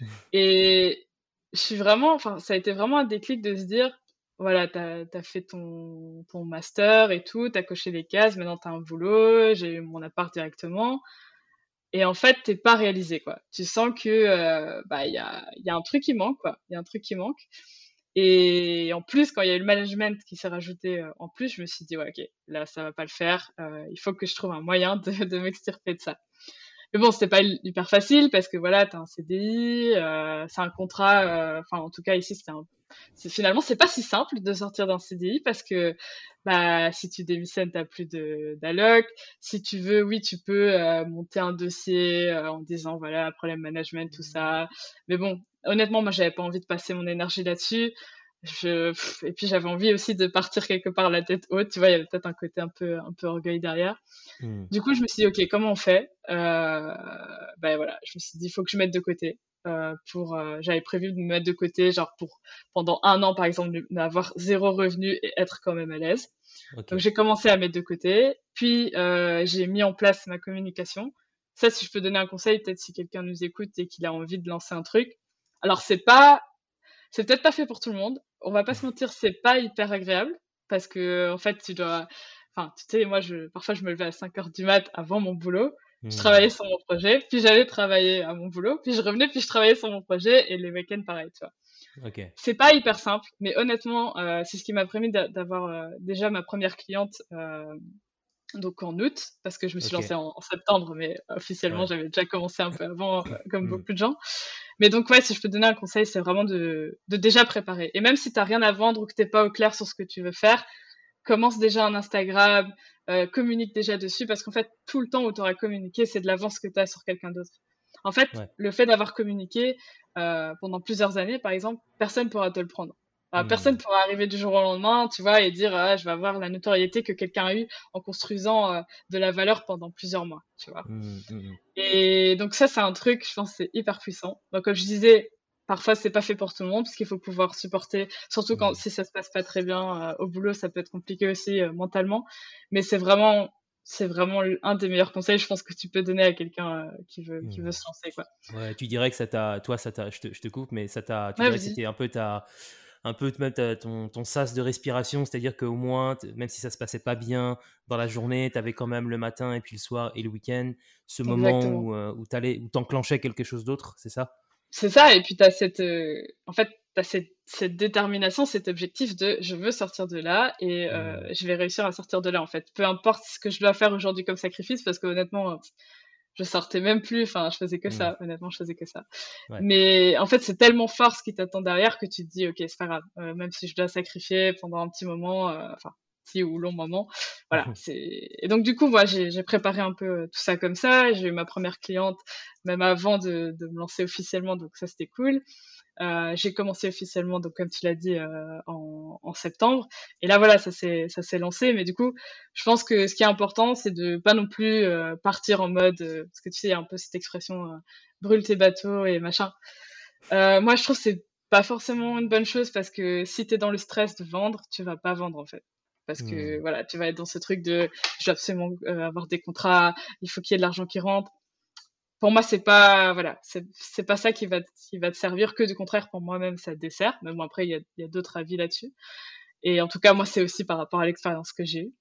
et je suis vraiment, enfin, ça a été vraiment un déclic de se dire, voilà, t'as as fait ton, ton master et tout, t'as coché les cases, maintenant t'as un boulot, j'ai eu mon appart directement. Et en fait, t'es pas réalisé, quoi. Tu sens que, euh, bah, il y a, y a un truc qui manque, quoi. Il y a un truc qui manque. Et en plus, quand il y a eu le management qui s'est rajouté euh, en plus, je me suis dit, ouais, ok, là, ça va pas le faire. Euh, il faut que je trouve un moyen de, de m'extirper de ça. Mais bon, c'était pas hyper facile parce que voilà, t'as un CDI, euh, c'est un contrat. Enfin, en tout cas ici, c'est un. Finalement, c'est pas si simple de sortir d'un CDI parce que bah si tu démissionnes, t'as plus de d'alloc. Si tu veux, oui, tu peux monter un dossier en disant voilà problème management, tout ça. Mais bon, honnêtement, moi, j'avais pas envie de passer mon énergie là-dessus. Je, et puis j'avais envie aussi de partir quelque part la tête haute, tu vois, il y avait peut-être un côté un peu, un peu orgueil derrière. Hmm. Du coup, je me suis dit, ok, comment on fait? Euh, Ben voilà, je me suis dit, il faut que je mette de côté. Euh, pour, euh, j'avais prévu de me mettre de côté, genre pour pendant un an par exemple, d'avoir zéro revenu et être quand même à l'aise. Donc j'ai commencé à mettre de côté, puis euh, j'ai mis en place ma communication. Ça, si je peux donner un conseil, peut-être si quelqu'un nous écoute et qu'il a envie de lancer un truc. Alors c'est pas, c'est peut-être pas fait pour tout le monde. On va pas se mentir, c'est pas hyper agréable parce que en fait tu dois, enfin tu sais, moi je, parfois je me levais à 5 heures du mat avant mon boulot. Je hmm. travaillais sur mon projet, puis j'allais travailler à mon boulot, puis je revenais, puis je travaillais sur mon projet et les week-ends pareil, tu vois. Okay. C'est pas hyper simple, mais honnêtement, euh, c'est ce qui m'a permis d'avoir euh, déjà ma première cliente euh, donc en août, parce que je me suis lancée en, septembre, mais officiellement j'avais déjà commencé un peu avant, euh, comme mm. beaucoup de gens. Mais donc ouais, si je peux donner un conseil, c'est vraiment de, de, déjà préparer. Et même si tu n'as rien à vendre ou que tu n'es pas au clair sur ce que tu veux faire, commence déjà un Instagram, euh, communique déjà dessus, parce qu'en fait, tout le temps où tu auras communiqué, c'est de l'avance que tu as sur quelqu'un d'autre. En fait, le fait d'avoir communiqué euh, pendant plusieurs années, par exemple, personne ne pourra te le prendre. Personne mmh. Personne pourra arriver du jour au lendemain, tu vois, et dire ah, je vais avoir la notoriété que quelqu'un a eu en construisant euh, de la valeur pendant plusieurs mois, tu vois. Mmh, mmh, et donc ça, c'est un truc, je pense, c'est hyper puissant. Donc comme je disais, parfois c'est pas fait pour tout le monde parce qu'il faut pouvoir supporter, surtout quand si ça se passe pas très bien euh, au boulot, ça peut être compliqué aussi euh, mentalement. Mais c'est vraiment c'est vraiment un des meilleurs conseils, je pense, que tu peux donner à quelqu'un qui, veut, qui veut se lancer. Quoi. Ouais, tu dirais que ça t'a, toi, ça t'a, je te, je te coupe, mais ça t'a, tu dirais que c'était un peu ta, un peu te mettre ton, ton sas de respiration, c'est-à-dire qu'au moins, même si ça se passait pas bien dans la journée, tu avais quand même le matin et puis le soir et le week-end ce moment où, euh, où tu enclenchais quelque chose d'autre, c'est ça? C'est ça, et puis tu as cette. Euh, en fait, as cette, cette, détermination, cet objectif de je veux sortir de là et euh, mmh. je vais réussir à sortir de là, en fait. Peu importe ce que je dois faire aujourd'hui comme sacrifice, parce que honnêtement je sortais même plus, enfin, je faisais que ça, mmh. honnêtement, je faisais que ça. Mais en fait, c'est tellement fort ce qui t'attend derrière que tu te dis, ok, c'est pas grave, euh, même si je dois sacrifier pendant un petit moment, euh, enfin, petit ou long moment. Voilà. c'est Et donc, du coup, moi, j'ai préparé un peu tout ça comme ça. J'ai eu ma première cliente même avant de, de me lancer officiellement, donc ça, c'était cool. Euh, j'ai commencé officiellement, donc comme tu l'as dit, euh, en, en, septembre. Et là, voilà, ça s'est ça s'est lancé. Mais du coup, je pense que ce qui est important, c'est de pas non plus euh, partir en mode, parce que tu sais, il y a un peu cette expression brûle tes bateaux et machin. moi, je trouve que c'est pas forcément une bonne chose parce que si tu es dans le stress de vendre, tu vas pas vendre en fait. Parce que mmh. voilà, tu vas être dans ce truc de je dois absolument avoir des contrats, il faut qu'il y ait de l'argent qui rentre pour moi c'est pas voilà c'est pas ça qui va qui va te servir que du contraire pour moi-même ça te dessert. Mais bon après il y a, y a d'autres avis là-dessus. Et en tout cas moi c'est aussi par rapport à l'expérience que j'ai eue.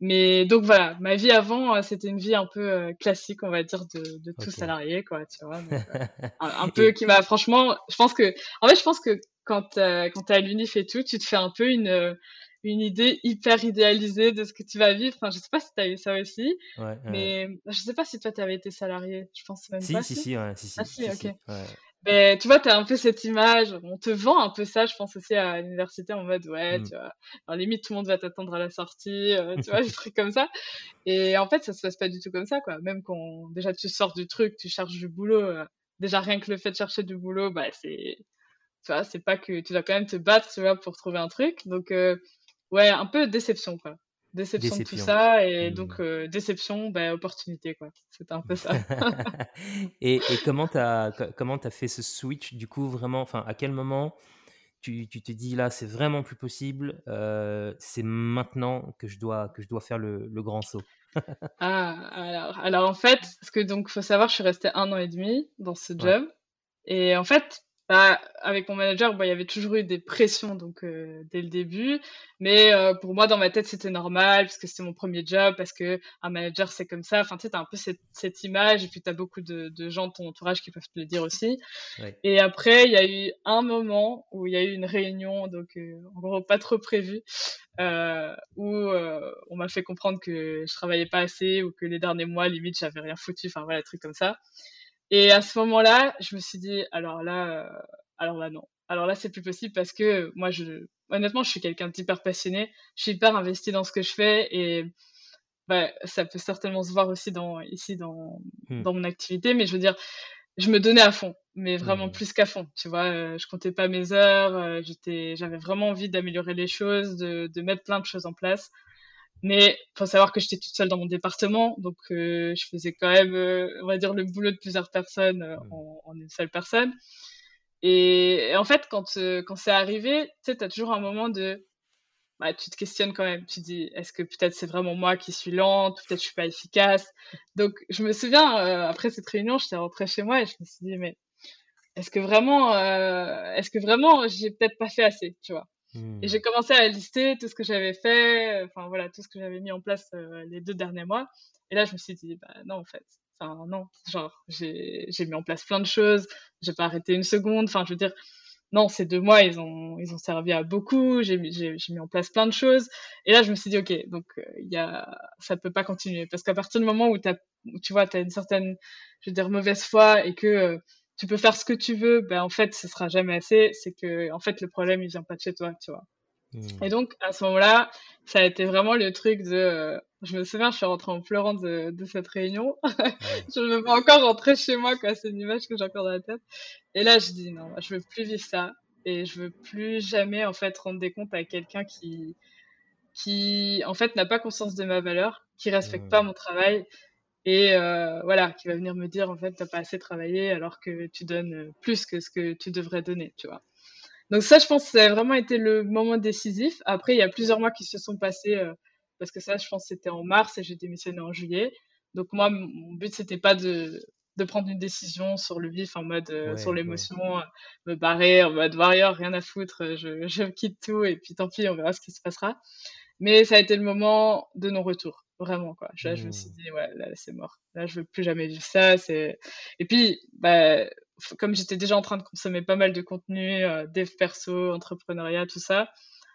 Mais donc voilà ma vie avant euh, c'était une vie un peu euh, classique on va dire de, de tout salarié quoi tu vois euh, un, peu qui m'a franchement je pense que en fait je pense que quand quand t'es à l'unif et tout tu te fais un peu une une idée hyper idéalisée de ce que tu vas vivre. Enfin, je sais pas si tu as eu ça aussi, mais je sais pas si toi tu avais été salarié. Je pense même pas. Si, si, si, ouais, si, si. Ah, si, ok. Mais tu vois, tu as un peu cette image, on te vend un peu ça, je pense aussi à l'université en mode, ouais, mm. tu vois, en limite, tout le monde va t'attendre à la sortie, euh, tu vois, des trucs comme ça. Et en fait, ça se passe pas du tout comme ça, quoi. Même quand déjà tu sors du truc, tu cherches du boulot, euh, déjà rien que le fait de chercher du boulot, bah, c'est, tu vois, c'est pas que tu dois quand même te battre, tu vois, pour trouver un truc. Donc, euh, ouais, un peu déception, quoi. Déception, de tout ça, et mmh. donc euh, déception, bah, opportunité, quoi. C'est un peu ça. et, et, comment tu as, comment as fait ce switch, du coup, vraiment, enfin, à quel moment tu, tu te dis là, c'est vraiment plus possible, euh, c'est maintenant que je dois, que je dois faire le, le grand saut? Ah, alors, alors en fait, ce que donc faut savoir, je suis restée un an et demi dans ce job. Et en fait, bah, avec mon manager, bah, il y avait toujours eu des pressions donc euh, dès le début, mais euh, pour moi dans ma tête c'était normal parce que c'était mon premier job, parce que un manager c'est comme ça. Enfin tu sais t'as un peu cette, cette image et puis t'as beaucoup de, de, gens de ton entourage qui peuvent te le dire aussi. Et après il y a eu un moment où il y a eu une réunion donc euh, en gros pas trop prévue où on m'a fait comprendre que je travaillais pas assez ou que les derniers mois limite j'avais rien foutu. Enfin voilà trucs comme ça. Et à ce moment-là, je me suis dit, alors là, euh, alors là, non. Alors là, c'est plus possible parce que moi, je, honnêtement, je suis quelqu'un d'hyper passionné. Je suis hyper investi dans ce que je fais et bah, ça peut certainement se voir aussi dans, ici dans, hmm. dans mon activité. Mais je veux dire, je me donnais à fond, mais vraiment hmm. plus qu'à fond. Tu vois, euh, je comptais pas mes heures. Euh, j'étais, j'avais vraiment envie d'améliorer les choses, de, de mettre plein de choses en place. Mais faut savoir que j'étais toute seule dans mon département, donc euh, je faisais quand même, euh, on va dire, le boulot de plusieurs personnes euh, en, en, une seule personne. Et, en fait, quand, quand c'est arrivé, tu sais, tu as toujours un moment de... Bah, tu te questionnes quand même. Tu te dis, est-ce que peut-être c'est vraiment moi qui suis lente, peut-être je suis pas efficace. Donc, je me souviens, après cette réunion, j'étais rentrée chez moi et je me suis dit, mais est-ce que vraiment, est-ce que vraiment j'ai peut-être pas fait assez, tu vois? Et j'ai commencé à lister tout ce que j'avais fait, enfin voilà, tout ce que j'avais mis en place euh, les deux derniers mois. Et là, je me suis dit, bah non, en fait, enfin non, genre, j'ai mis en place plein de choses, j'ai pas arrêté une seconde, enfin, je veux dire, non, ces deux mois, ils ont, ils ont servi à beaucoup, j'ai mis, en place plein de choses. Et là, je me suis dit, ok, donc, euh, y a, ça peut pas continuer. Parce qu'à partir du moment où, as, tu vois, tu as une certaine, je veux dire, mauvaise foi et que euh, tu peux faire ce que tu veux, ben en fait, ce sera jamais assez. C'est que, en fait, le problème, il vient pas de chez toi, tu vois. Hmm. Et donc, à ce moment-là, ça a été vraiment le truc de. Euh, je me souviens, je suis rentrée en pleurant de, de cette réunion. je me vois encore rentrer chez moi, quoi. C'est une image que j'ai encore dans la tête. Et là, je dis non, je veux plus vivre ça. Et je veux plus jamais, en fait, rendre des comptes à quelqu'un qui, qui, en fait, n'a pas conscience de ma valeur, qui respecte hmm. pas mon travail et euh, voilà, qui va venir me dire en fait t'as pas assez travaillé alors que tu donnes plus que ce que tu devrais donner, tu vois. Donc ça, je pense, ça a vraiment été le moment décisif. Après, il y a plusieurs mois qui se sont passés euh, parce que ça, je pense, c'était en mars et j'ai démissionné en juillet. Donc moi, mon but c'était pas de de prendre une décision sur le vif en mode euh, sur l'émotion, me barrer en mode warrior, rien à foutre, je, je quitte tout et puis tant pis, on verra ce qui se passera. Mais ça a été le moment de non-retour vraiment quoi. Là je me suis mmh. dit ouais là c'est mort. Là je veux plus jamais vivre ça c'est et puis bah comme j'étais déjà en train de consommer pas mal de contenu euh, dev perso entrepreneuriat tout ça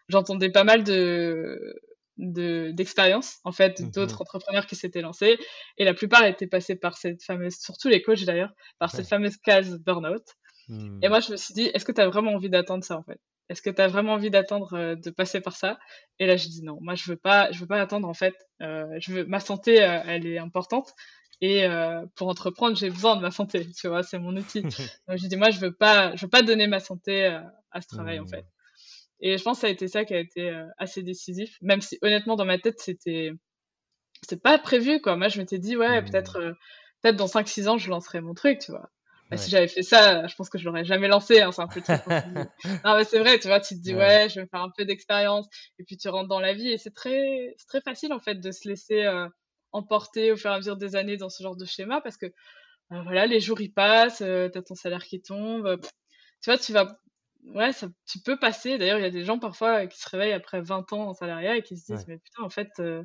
j'entendais pas mal de d'expériences en fait mmh d'autres entrepreneurs qui s'étaient lancés et la plupart étaient passés par cette fameuse surtout les coachs d'ailleurs par cette fameuse case burnout. Et mmh. moi je me suis dit est-ce que tu as vraiment envie d'attendre ça en fait? Est-ce que tu as vraiment envie d'attendre de passer par ça? Et là, je dis non, moi, je veux pas, je veux pas attendre en fait. je veux, ma santé, elle est importante. Et pour entreprendre, j'ai besoin de ma santé, tu vois, c'est mon outil. Donc je dis moi, je veux pas, je veux pas donner ma santé à ce travail en fait. Mmh. Et je pense que ça a été ça qui a été assez décisif, même si honnêtement dans ma tête c'était, c'est pas prévu quoi. Moi je m'étais dit ouais mmh. peut-être, peut-être dans 5-6 ans je lancerai mon truc, tu vois. Bah, si j'avais fait ça, je pense que je l'aurais jamais lancé. Hein, c'est un peu truc. non, mais c'est vrai, tu vois, tu te dis ouais. je vais faire un peu d'expérience, et puis tu rentres dans la vie, et c'est très, très facile en fait de se laisser emporter au fur et à mesure des années dans ce genre de schéma parce que bah, voilà, les jours ils passent, euh, tu as ton salaire qui tombe. Euh, tu vois, tu vas ouais, ça, tu peux passer. D'ailleurs, il y a des gens parfois qui se réveillent après 20 ans en salariat et qui se disent mais putain, en fait euh,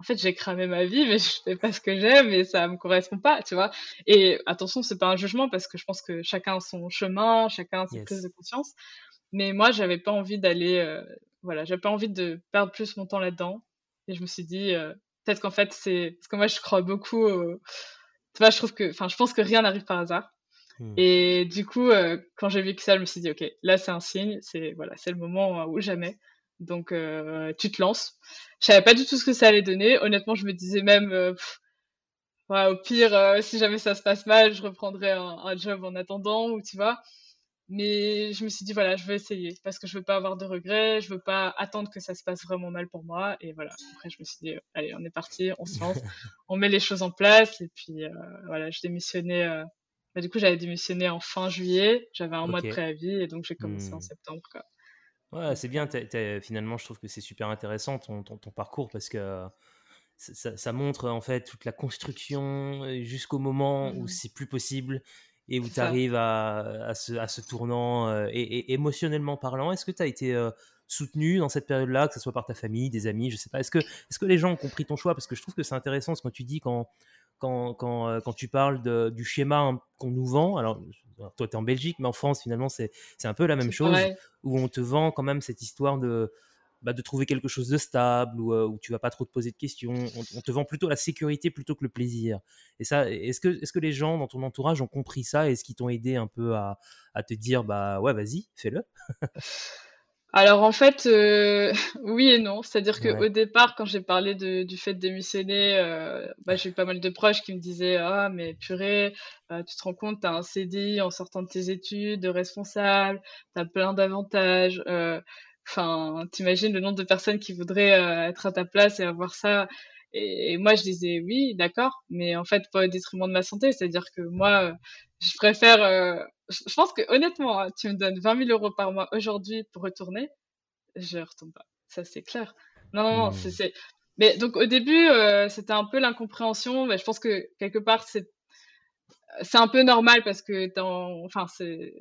en fait, j'ai cramé ma vie, mais je fais pas ce que j'aime et ça me correspond pas, tu vois. Et attention, c'est pas un jugement parce que je pense que chacun a son chemin, chacun a ses prises de conscience. Mais moi, j'avais pas envie d'aller, voilà, j'avais pas envie de perdre plus mon temps là-dedans. Et je me suis dit, peut-être qu'en fait, c'est parce que moi, je crois beaucoup. Tu vois, je trouve que, enfin, je pense que rien n'arrive par hasard. Hmm. Et du coup, euh, quand j'ai vu que ça, je me suis dit, ok, là, c'est un signe. C'est voilà, c'est le moment où jamais. Donc, euh, tu te lances. Je savais pas du tout ce que ça allait donner. Honnêtement, je me disais même, euh, au pire, si jamais ça se passe mal, je reprendrai un, un, job en attendant, ou tu vois. Mais je me suis dit, voilà, je vais essayer parce que je veux pas avoir de regrets, je veux pas attendre que ça se passe vraiment mal pour moi. Et voilà, après, je me suis dit, allez, on est parti, on se lance, on met les choses en place. Et puis, euh, voilà, je démissionnais. Euh... Bah, du coup, j'avais démissionné en fin juillet, j'avais un mois de préavis et donc j'ai commencé en hmm. septembre. Quoi. Ouais, c'est bien. finalement, je trouve que c'est super intéressant ton, ton, ton, parcours parce que ça, ça, montre en fait toute la construction jusqu'au moment où mmh. c'est plus possible et où tu arrives à, à, ce, à, ce, tournant euh, et, émotionnellement parlant. Est-ce que tu as été euh, soutenu dans cette période-là, que ce soit par ta famille, des amis, je sais pas. Est-ce que, est-ce que les gens ont compris ton choix? Parce que je trouve que c'est intéressant ce que tu dis quand, quand, quand, euh, quand tu parles de, du schéma qu'on nous vend. Alors, toi, tu es en Belgique, mais en France, finalement, c'est, un peu la même chose, où on te vend quand même cette histoire de bah, de trouver quelque chose de stable ou euh, où tu vas pas trop te poser de questions. On, te vend plutôt la sécurité plutôt que le plaisir. Et ça, est-ce que, les gens dans ton entourage ont compris ça Est-ce qu'ils t'ont aidé un peu à, à, te dire bah ouais, vas-y, fais-le? Alors en fait, euh, oui et non. C'est-à-dire qu'au départ, quand j'ai parlé de, du fait de démissionner, euh, bah, j'ai eu pas mal de proches qui me disaient Ah, mais purée, tu te rends compte, tu as un CDI en sortant de tes études, de responsable, tu as plein d'avantages. Enfin, t'imagines le nombre de personnes qui voudraient euh, être à ta place et avoir ça. Et, moi, je disais oui, d'accord, mais en fait, pas au détriment de ma santé. C'est-à-dire que moi, euh, je préfère. Euh, je pense que honnêtement, hein, tu me donnes 20 000 euros par mois aujourd'hui pour retourner, je retourne pas. Ça, c'est clair. Non, non, non, mmh. c'est. Mais donc au début, c'était un peu l'incompréhension. Mais je pense que quelque part, c'est c'est un peu normal parce que dans, enfin, c'est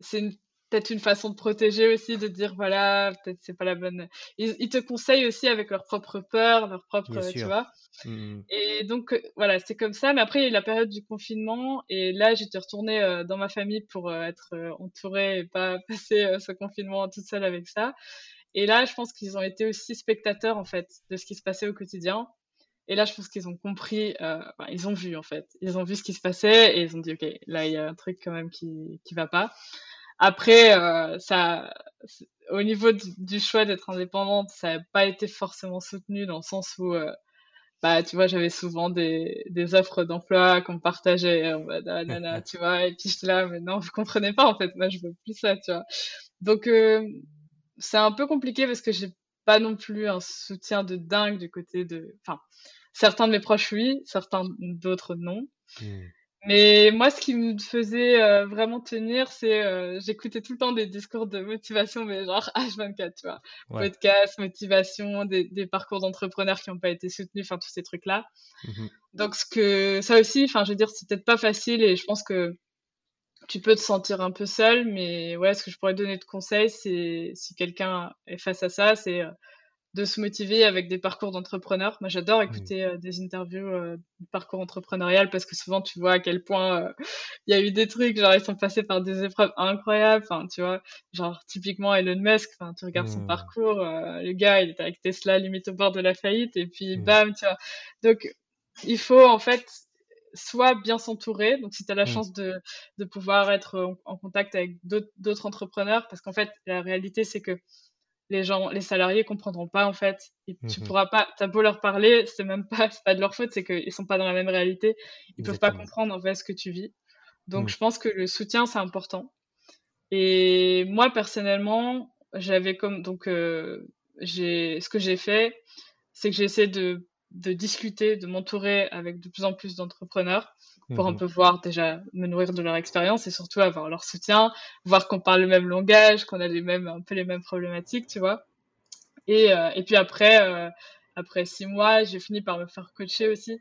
c'est une peut-être une façon de protéger aussi, de dire voilà, peut-être c'est pas la bonne. Ils, te conseillent aussi avec leur propre peur, leur propre, tu vois? Mmh. Et donc euh, voilà, c'est comme ça. Mais après, il y a eu la période du confinement et là, j'étais retournée euh, dans ma famille pour euh, être entourée et pas passer ce confinement toute seule avec ça. Et là, je pense qu'ils ont été aussi spectateurs en fait de ce qui se passait au quotidien. Et là, je pense qu'ils ont compris, ils ont vu en fait, ils ont vu ce qui se passait et ils ont dit ok, là il y a un truc quand même qui qui va pas. Après, euh, ça, au niveau du, choix d'être indépendante, ça n'a pas été forcément soutenu dans le sens où, euh, bah, tu vois, j'avais souvent des, des offres d'emploi qu'on partageait, en mode, ah, tu vois, et puis j'étais là, mais non, vous comprenez pas, en fait, moi, je veux plus ça, tu vois. Donc, euh, c'est un peu compliqué parce que j'ai pas non plus un soutien de dingue du côté de, enfin, certains de mes proches, oui, certains d'autres, non. Mmh. Mais moi, ce qui me faisait euh, vraiment tenir, c'est euh, j'écoutais tout le temps des discours de motivation, mais genre H24, tu vois. Podcast, motivation, des, des parcours d'entrepreneurs qui n'ont pas été soutenus, enfin tous ces trucs-là. Mmh Donc ce que ça aussi, enfin je veux dire, c'est peut-être pas facile et je pense que tu peux te sentir un peu seul, mais ouais, ce que je pourrais donner de conseils, c'est si quelqu'un est face à ça, c'est euh, de se motiver avec des parcours d'entrepreneurs. Moi, j'adore écouter euh, des interviews euh, de parcours entrepreneurial parce que souvent, tu vois à quel point euh, il y a eu des trucs, genre ils sont passés par des épreuves incroyables. Enfin, tu vois, genre typiquement Elon Musk. Enfin, tu regardes son mmh. parcours, le gars, il était avec Tesla limite au bord de la faillite et puis mmh. bam, tu vois. Donc, il faut en fait soit bien s'entourer. Donc, si tu as la mmh. chance de, de pouvoir être en, contact avec d'autres entrepreneurs, parce qu'en fait, la réalité, c'est que les gens, les salariés comprendront pas en fait. Et tu mmh pourras pas, t'as beau leur parler, c'est même pas, c'est pas de leur faute, c'est qu'ils sont pas dans la même réalité. Ils peuvent pas comprendre en fait ce que tu vis. Donc, je pense que le soutien, c'est important. Et moi, personnellement, j'avais comme, donc, euh, j'ai, ce que j'ai fait, c'est que j'ai essayé de, de discuter, de m'entourer avec de plus en plus d'entrepreneurs pour un mmh peu voir déjà me nourrir de leur expérience et surtout avoir leur soutien, voir qu'on parle le même langage, qu'on a les mêmes, un peu les mêmes problématiques, tu vois. Et, euh, et puis après, euh, après six mois, j'ai fini par me faire coacher aussi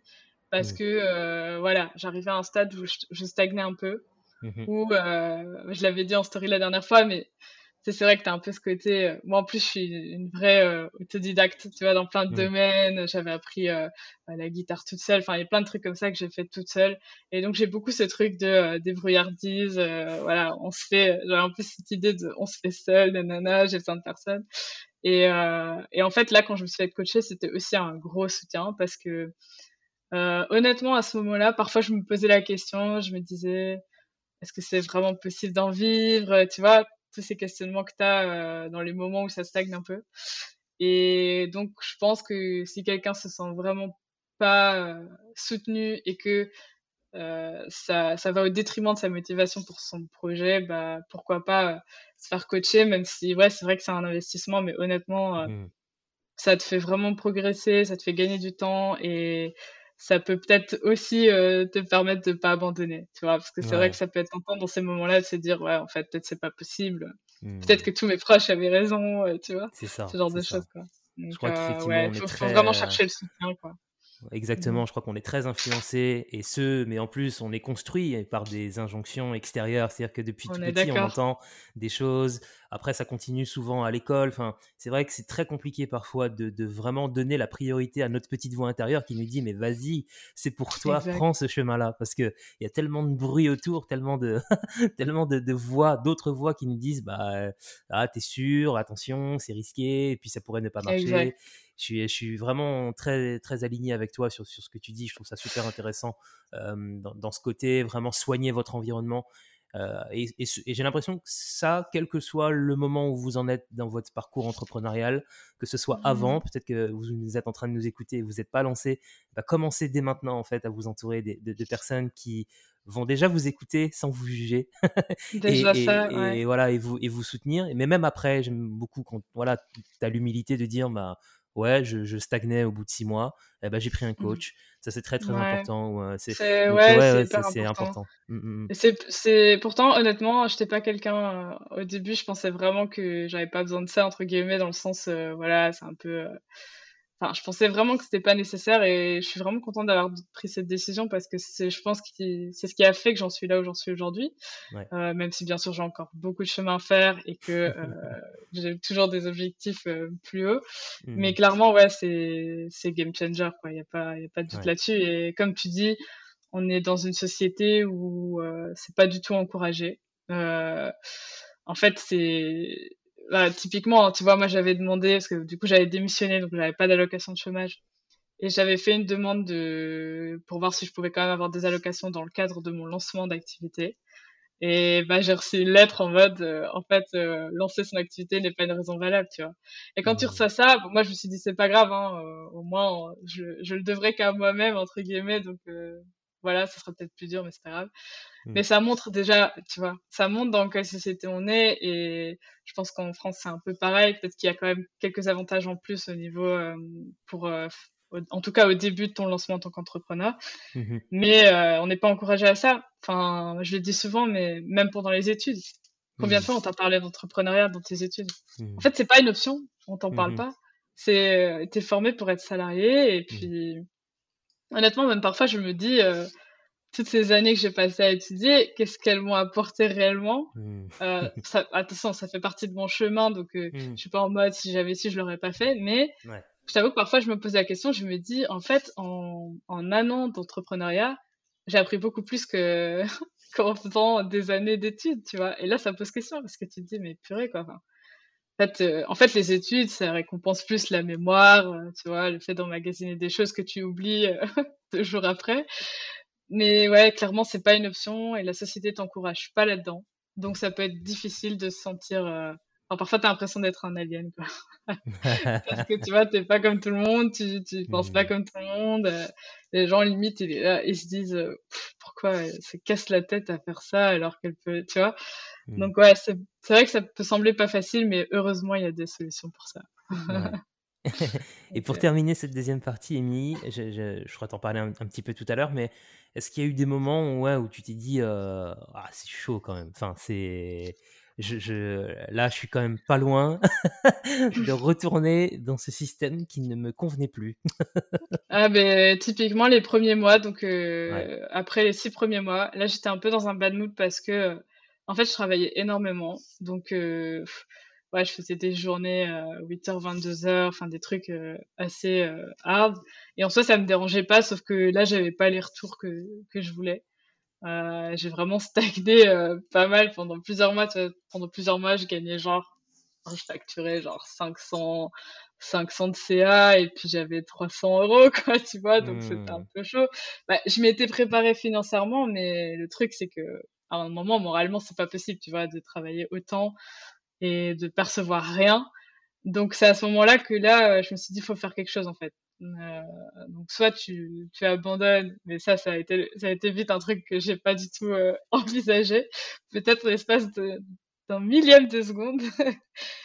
parce mmh. que euh, voilà, j'arrivais à un stade où je, stagnais un peu, mmh où je l'avais dit en story la dernière fois, mais c'est vrai que tu as un peu ce côté. Euh, moi, en plus, je suis une vraie euh, autodidacte, tu vois, dans plein de domaines. J'avais appris euh, la guitare toute seule. Enfin, il y a plein de trucs comme ça que j'ai fait toute seule. Et donc, j'ai beaucoup ce truc de débrouillardise. voilà, on se fait. J'avais un peu cette idée de on se fait seul, nanana, j'ai besoin de personne. Et, et en fait, là, quand je me suis fait coacher, c'était aussi un gros soutien parce que, honnêtement, à ce moment-là, parfois, je me posais la question, je me disais, est-ce que c'est vraiment possible d'en vivre Tu vois, tous ces questionnements que tu as euh, dans les moments où ça stagne un peu. Et donc, je pense que si quelqu'un se sent vraiment pas euh, soutenu et que euh, ça, ça va au détriment de sa motivation pour son projet, bah, pourquoi pas se faire coacher, même si, ouais, c'est vrai que c'est un investissement, mais honnêtement, mmh. ça te fait vraiment progresser, ça te fait gagner du temps et ça peut peut-être aussi euh, te permettre de pas abandonner, tu vois, parce que c'est vrai que ça peut être tentant dans ces moments-là de se dire ouais en fait peut-être c'est pas possible, mmh. peut-être que tous mes proches avaient raison, euh, tu vois, ça, ce genre de choses quoi. Donc, Je crois qu'effectivement euh, ouais, on est faut vraiment chercher le soutien quoi. Exactement, mmh. je crois qu'on est très influencé et ce, mais en plus on est construit par des injonctions extérieures, c'est-à-dire que depuis tout petit on entend des choses, après ça continue souvent à l'école, enfin, c'est vrai que c'est très compliqué parfois de, vraiment donner la priorité à notre petite voix intérieure qui nous dit mais vas-y, c'est pour toi, prends ce chemin-là, parce qu'il y a tellement de bruit autour, tellement de, tellement de, voix, d'autres voix qui nous disent bah ah, t'es sûr, attention, c'est risqué, et puis ça pourrait ne pas marcher je suis, je suis vraiment très, très aligné avec toi sur, sur ce que tu dis. Je trouve ça super intéressant dans, dans, ce côté, vraiment soigner votre environnement. et, et, j'ai l'impression que ça, quel que soit le moment où vous en êtes dans votre parcours entrepreneurial, que ce soit avant, mmh. peut-être que vous êtes en train de nous écouter et vous n'êtes pas lancé, bah commencez dès maintenant en fait à vous entourer de, de, personnes qui vont déjà vous écouter sans vous juger déjà et, ça, et, voilà et vous et vous soutenir mais même après j'aime beaucoup quand voilà tu as l'humilité de dire bah ouais, je, stagnais au bout de six mois, eh ben, j'ai pris un mmh coach. Ça, c'est très, très important. c'est ouais, important. Mmh, mmh, c'est pourtant, honnêtement, je n'étais pas quelqu'un. Euh, au début, je pensais vraiment que j'avais pas besoin de ça, entre guillemets, dans le sens, euh, voilà, c'est un peu. Euh, Enfin, je pensais vraiment que c'était pas nécessaire et je suis vraiment contente d'avoir pris cette décision parce que c'est, je pense que c'est ce qui a fait que j'en suis là où j'en suis aujourd'hui. Euh, même si bien sûr j'ai encore beaucoup de chemin à faire et que euh, j'ai toujours des objectifs euh, plus hauts. Mmh. Mais clairement, ouais, c'est, c'est game changer, quoi. Il n'y a pas, y a pas de doute là-dessus. Et comme tu dis, on est dans une société où euh, c'est pas du tout encouragé. Euh, en fait, c'est bah, typiquement, tu vois, moi j'avais demandé, parce que du coup j'avais démissionné, donc j'avais pas d'allocation de chômage. Et j'avais fait une demande de, pour voir si je pouvais quand même avoir des allocations dans le cadre de mon lancement d'activité. Et bah, j'ai reçu une lettre en mode, euh, en fait, euh, lancer son activité n'est pas une raison valable, tu vois. Et quand tu mmh. reçois ça, moi je me suis dit c'est pas grave, hein, euh, au moins je, je le devrais qu'à moi-même entre guillemets, donc voilà, ça sera peut-être plus dur, mais c'est pas grave. Mmh. Mais ça montre déjà, tu vois, ça montre dans quelle société on est et je pense qu'en France c'est un peu pareil. Peut-être qu'il y a quand même quelques avantages en plus au niveau euh, pour, euh, en tout cas au début de ton lancement en tant qu'entrepreneur. Mmh mais euh, on n'est pas encouragé à ça. Enfin, je le dis souvent, mais même pendant les études. Combien de mmh. fois on t'a parlé d'entrepreneuriat dans tes études? En fait, c'est pas une option, on t'en parle pas. C'est, t'es formé pour être salarié et puis honnêtement, même parfois, je me dis, euh, toutes ces années que j'ai passées à étudier, qu'est-ce qu'elles m'ont apporté réellement mmh. euh, ça, Attention, ça fait partie de mon chemin, donc euh, mmh. je suis pas en mode si j'avais su, je l'aurais pas fait, mais je t'avoue que parfois, je me pose la question, je me dis, en fait, en, en un an d'entrepreneuriat, j'ai appris beaucoup plus que qu'en faisant des années d'études, tu vois. Et là, ça pose question, parce que tu te dis, mais purée, quoi. Enfin, fait, euh, en fait, les études, ça récompense plus la mémoire, euh, tu vois, le fait d'emmagasiner des choses que tu oublies euh, deux jours après. Mais ouais, clairement, c'est pas une option et la société t'encourage pas là-dedans. Donc, ça peut être difficile de se sentir. Euh... Enfin, parfois, t'as l'impression d'être un alien, quoi. Parce que tu vois, t'es pas comme tout le monde, tu, tu penses pas mmh. comme tout le monde. Euh, les gens, limite, ils, ils se disent euh, pourquoi elle se casse la tête à faire ça alors qu'elle peut, tu vois? Mmh. Donc, ouais, c'est vrai que ça peut sembler pas facile, mais heureusement, il y a des solutions pour ça. et pour terminer cette deuxième partie, Amy, je, je, je crois t'en parler un, petit peu tout à l'heure, mais est-ce qu'il y a eu des moments où, ouais, où tu t'es dit euh, ah c'est chaud quand même. Enfin c'est je, je, là je suis quand même pas loin de retourner dans ce système qui ne me convenait plus. ah ben typiquement les premiers mois, donc euh, après les six premiers mois, là j'étais un peu dans un bad mood parce que en fait je travaillais énormément, donc euh, ouais, je faisais des journées 8h, euh, 22h, enfin des trucs euh, assez euh, hard. Et en soi, ça me dérangeait pas, sauf que là, j'avais pas les retours que, que je voulais. Euh, j'ai vraiment stagné pas mal pendant plusieurs mois. pendant plusieurs mois, je gagnais genre, je facturais genre 500, 500 de CA et puis j'avais 300 euros, quoi, tu vois, donc c'était un mmh. peu chaud. Bah, je m'étais préparé financièrement, mais le truc, c'est que à un moment, moralement, c'est pas possible, tu vois, de travailler autant et de percevoir rien. Donc c'est à ce moment-là que là, euh, je me suis dit, il faut faire quelque chose en fait. Euh, donc soit tu, tu abandonnes, mais ça, ça a été, ça a été vite un truc que j'ai pas du tout euh, envisagé. Peut-être l'espace d'un millième de seconde.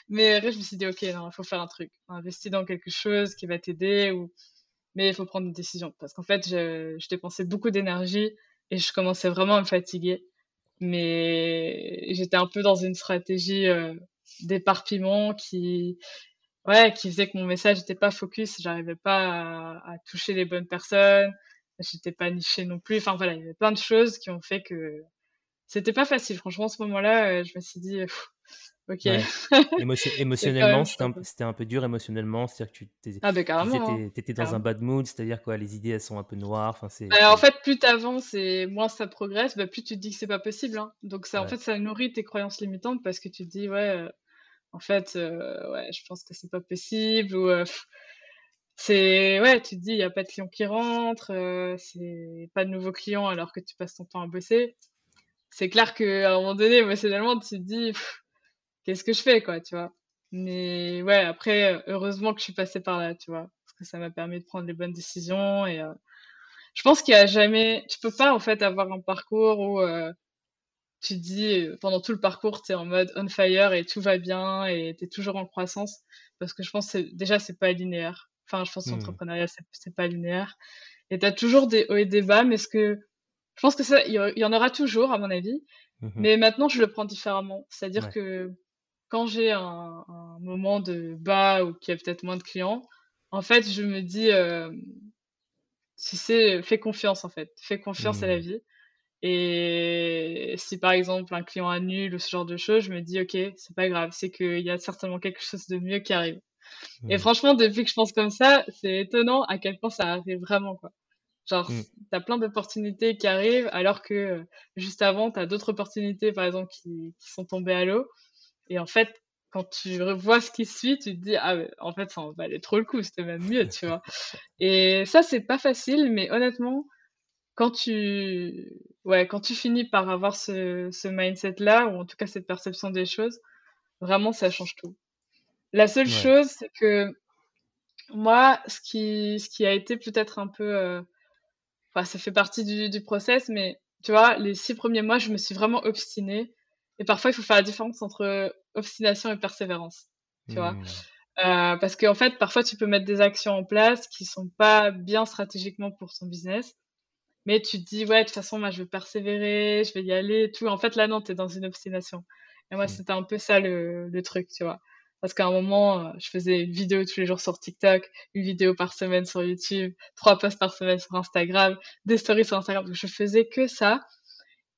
mais après, je me suis dit, ok, non, il faut faire un truc. Investir dans quelque chose qui va t'aider ou, mais il faut prendre une décision. Parce qu'en fait, je dépensais beaucoup d'énergie et je commençais vraiment à me fatiguer mais j'étais un peu dans une stratégie euh, d'éparpillement qui ouais qui faisait que mon message n'était pas focus. J'arrivais pas à, toucher les bonnes personnes. J'étais pas nichée non plus. Enfin voilà il y avait plein de choses qui ont fait que c'était pas facile. Franchement à ce moment-là euh, je me suis dit Ok. émotionnellement, c'était un, peu dur émotionnellement, c'est-à-dire que tu étais, ah ben carrément, étais dans un bad mood, c'est-à-dire quoi, les idées elles sont un peu noires. Enfin, c'est. Bah, en fait, plus t'avances et moins ça progresse, bah, plus tu te dis que c'est pas possible. Hein. Donc ça, en fait, ça nourrit tes croyances limitantes parce que tu te dis ouais, euh, en fait, euh, ouais, je pense que c'est pas possible ou euh, c'est ouais, tu te dis il y a pas de clients qui rentrent, c'est pas de nouveaux clients alors que tu passes ton temps à bosser. C'est clair qu'à un moment donné, émotionnellement, tu te dis qu'est-ce que je fais, quoi, tu vois. Mais ouais, après, heureusement que je suis passée par là, tu vois, parce que ça m'a permis de prendre les bonnes décisions et euh, je pense qu'il y a jamais, tu peux pas en fait avoir un parcours où euh, tu dis pendant tout le parcours tu es en mode on fire et tout va bien et tu es toujours en croissance parce que je pense que déjà c'est pas linéaire. Enfin, je pense que mmh. l'entrepreneuriat c'est pas linéaire et tu as toujours des hauts et des bas, mais ce que je pense que ça il y, en aura toujours à mon avis. Mmh mais maintenant je le prends différemment, c'est-à-dire que quand j'ai un, moment de bas ou qu'il y a peut-être moins de clients, en fait, je me dis, euh, tu sais, fais confiance en fait, fais confiance à la mmh. vie. Et si par exemple un client annule ou ce genre de choses, je me dis, ok, c'est pas grave, c'est qu'il y a certainement quelque chose de mieux qui arrive. Et mmh. franchement, depuis que je pense comme ça, c'est étonnant à quel point ça arrive vraiment, quoi. Genre, mmh. t'as plein d'opportunités qui arrivent, alors que euh, juste avant, t'as d'autres opportunités, par exemple, qui, qui sont tombées à l'eau. Et en fait, quand tu revois ce qui suit, tu te dis, ah, en fait, ça en valait trop le coup, c'était même mieux, tu vois. Et ça, c'est pas facile, mais honnêtement, quand tu, ouais, quand tu finis par avoir ce, ce mindset-là, ou en tout cas cette perception des choses, vraiment, ça change tout. La seule chose, c'est que moi, ce qui, ce qui a été peut-être un peu, euh, enfin, ça fait partie du, du process, mais tu vois, les six premiers mois, je me suis vraiment obstinée et parfois, il faut faire la différence entre obstination et persévérance. Tu vois? Mmh. euh, Parce qu'en fait, parfois, tu peux mettre des actions en place qui sont pas bien stratégiquement pour ton business. Mais tu te dis, ouais, de toute façon, moi, je vais persévérer, je vais y aller, tout. En fait, là, non, tu es dans une obstination. Et moi, mmh. c'était un peu ça le, le truc, tu vois? Parce qu'à un moment, euh, je faisais une vidéo tous les jours sur TikTok, une vidéo par semaine sur YouTube, trois posts par semaine sur Instagram, des stories sur Instagram. Donc, je faisais que ça.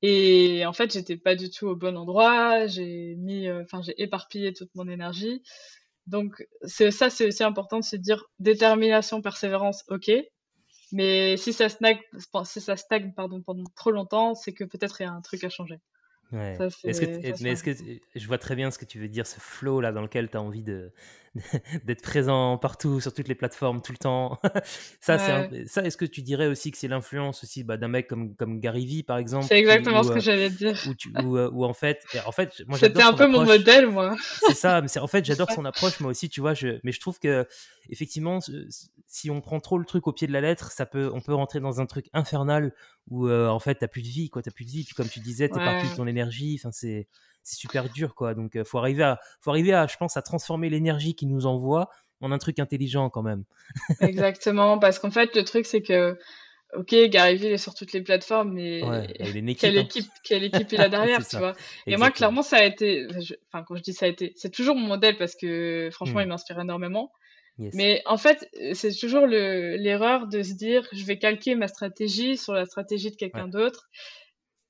Et en fait, j'étais pas du tout au bon endroit. J'ai mis, euh, enfin, j'ai éparpillé toute mon énergie. Donc, ça, c'est aussi important de se dire détermination, persévérance, ok. Mais si ça stagne, si ça stagne, pardon, pendant trop longtemps, c'est que peut-être il y a un truc à changer. Ouais. est-ce que, mais est-ce que je vois très bien ce que tu veux dire, ce flow là dans lequel tu as envie de, d'être présent partout, sur toutes les plateformes, tout le temps. ça, c'est ça est-ce que tu dirais aussi que c'est l'influence aussi bah, d'un mec comme, comme Gary Vee, par exemple C'est exactement ce que euh, j'allais dire. Où, euh, en fait, en fait moi C'était un peu mon modèle, moi. c'est ça, mais en fait, j'adore son approche, moi aussi, tu vois. Je, mais je trouve que, effectivement, si on prend trop le truc au pied de la lettre, ça peut, on peut rentrer dans un truc infernal où, euh, en fait, t'as plus de vie, quoi. T'as plus de vie. Puis, comme tu disais, t'éparpilles ouais. ton énergie. Enfin, c'est c'est super dur, quoi. Donc, faut arriver à, faut arriver à, je pense, à transformer l'énergie qui nous envoie en un truc intelligent quand même. Exactement, parce qu'en fait, le truc, c'est que, ok, Gary Vee est sur toutes les plateformes, mais quelle, hein. équipe, quelle équipe il a derrière, tu vois? Et moi, clairement, ça a été, enfin, quand je dis ça a été, c'est toujours mon modèle parce que, franchement, il hmm. m'inspire énormément. Mais en fait, c'est toujours l'erreur de se dire, je vais calquer ma stratégie sur la stratégie de quelqu'un d'autre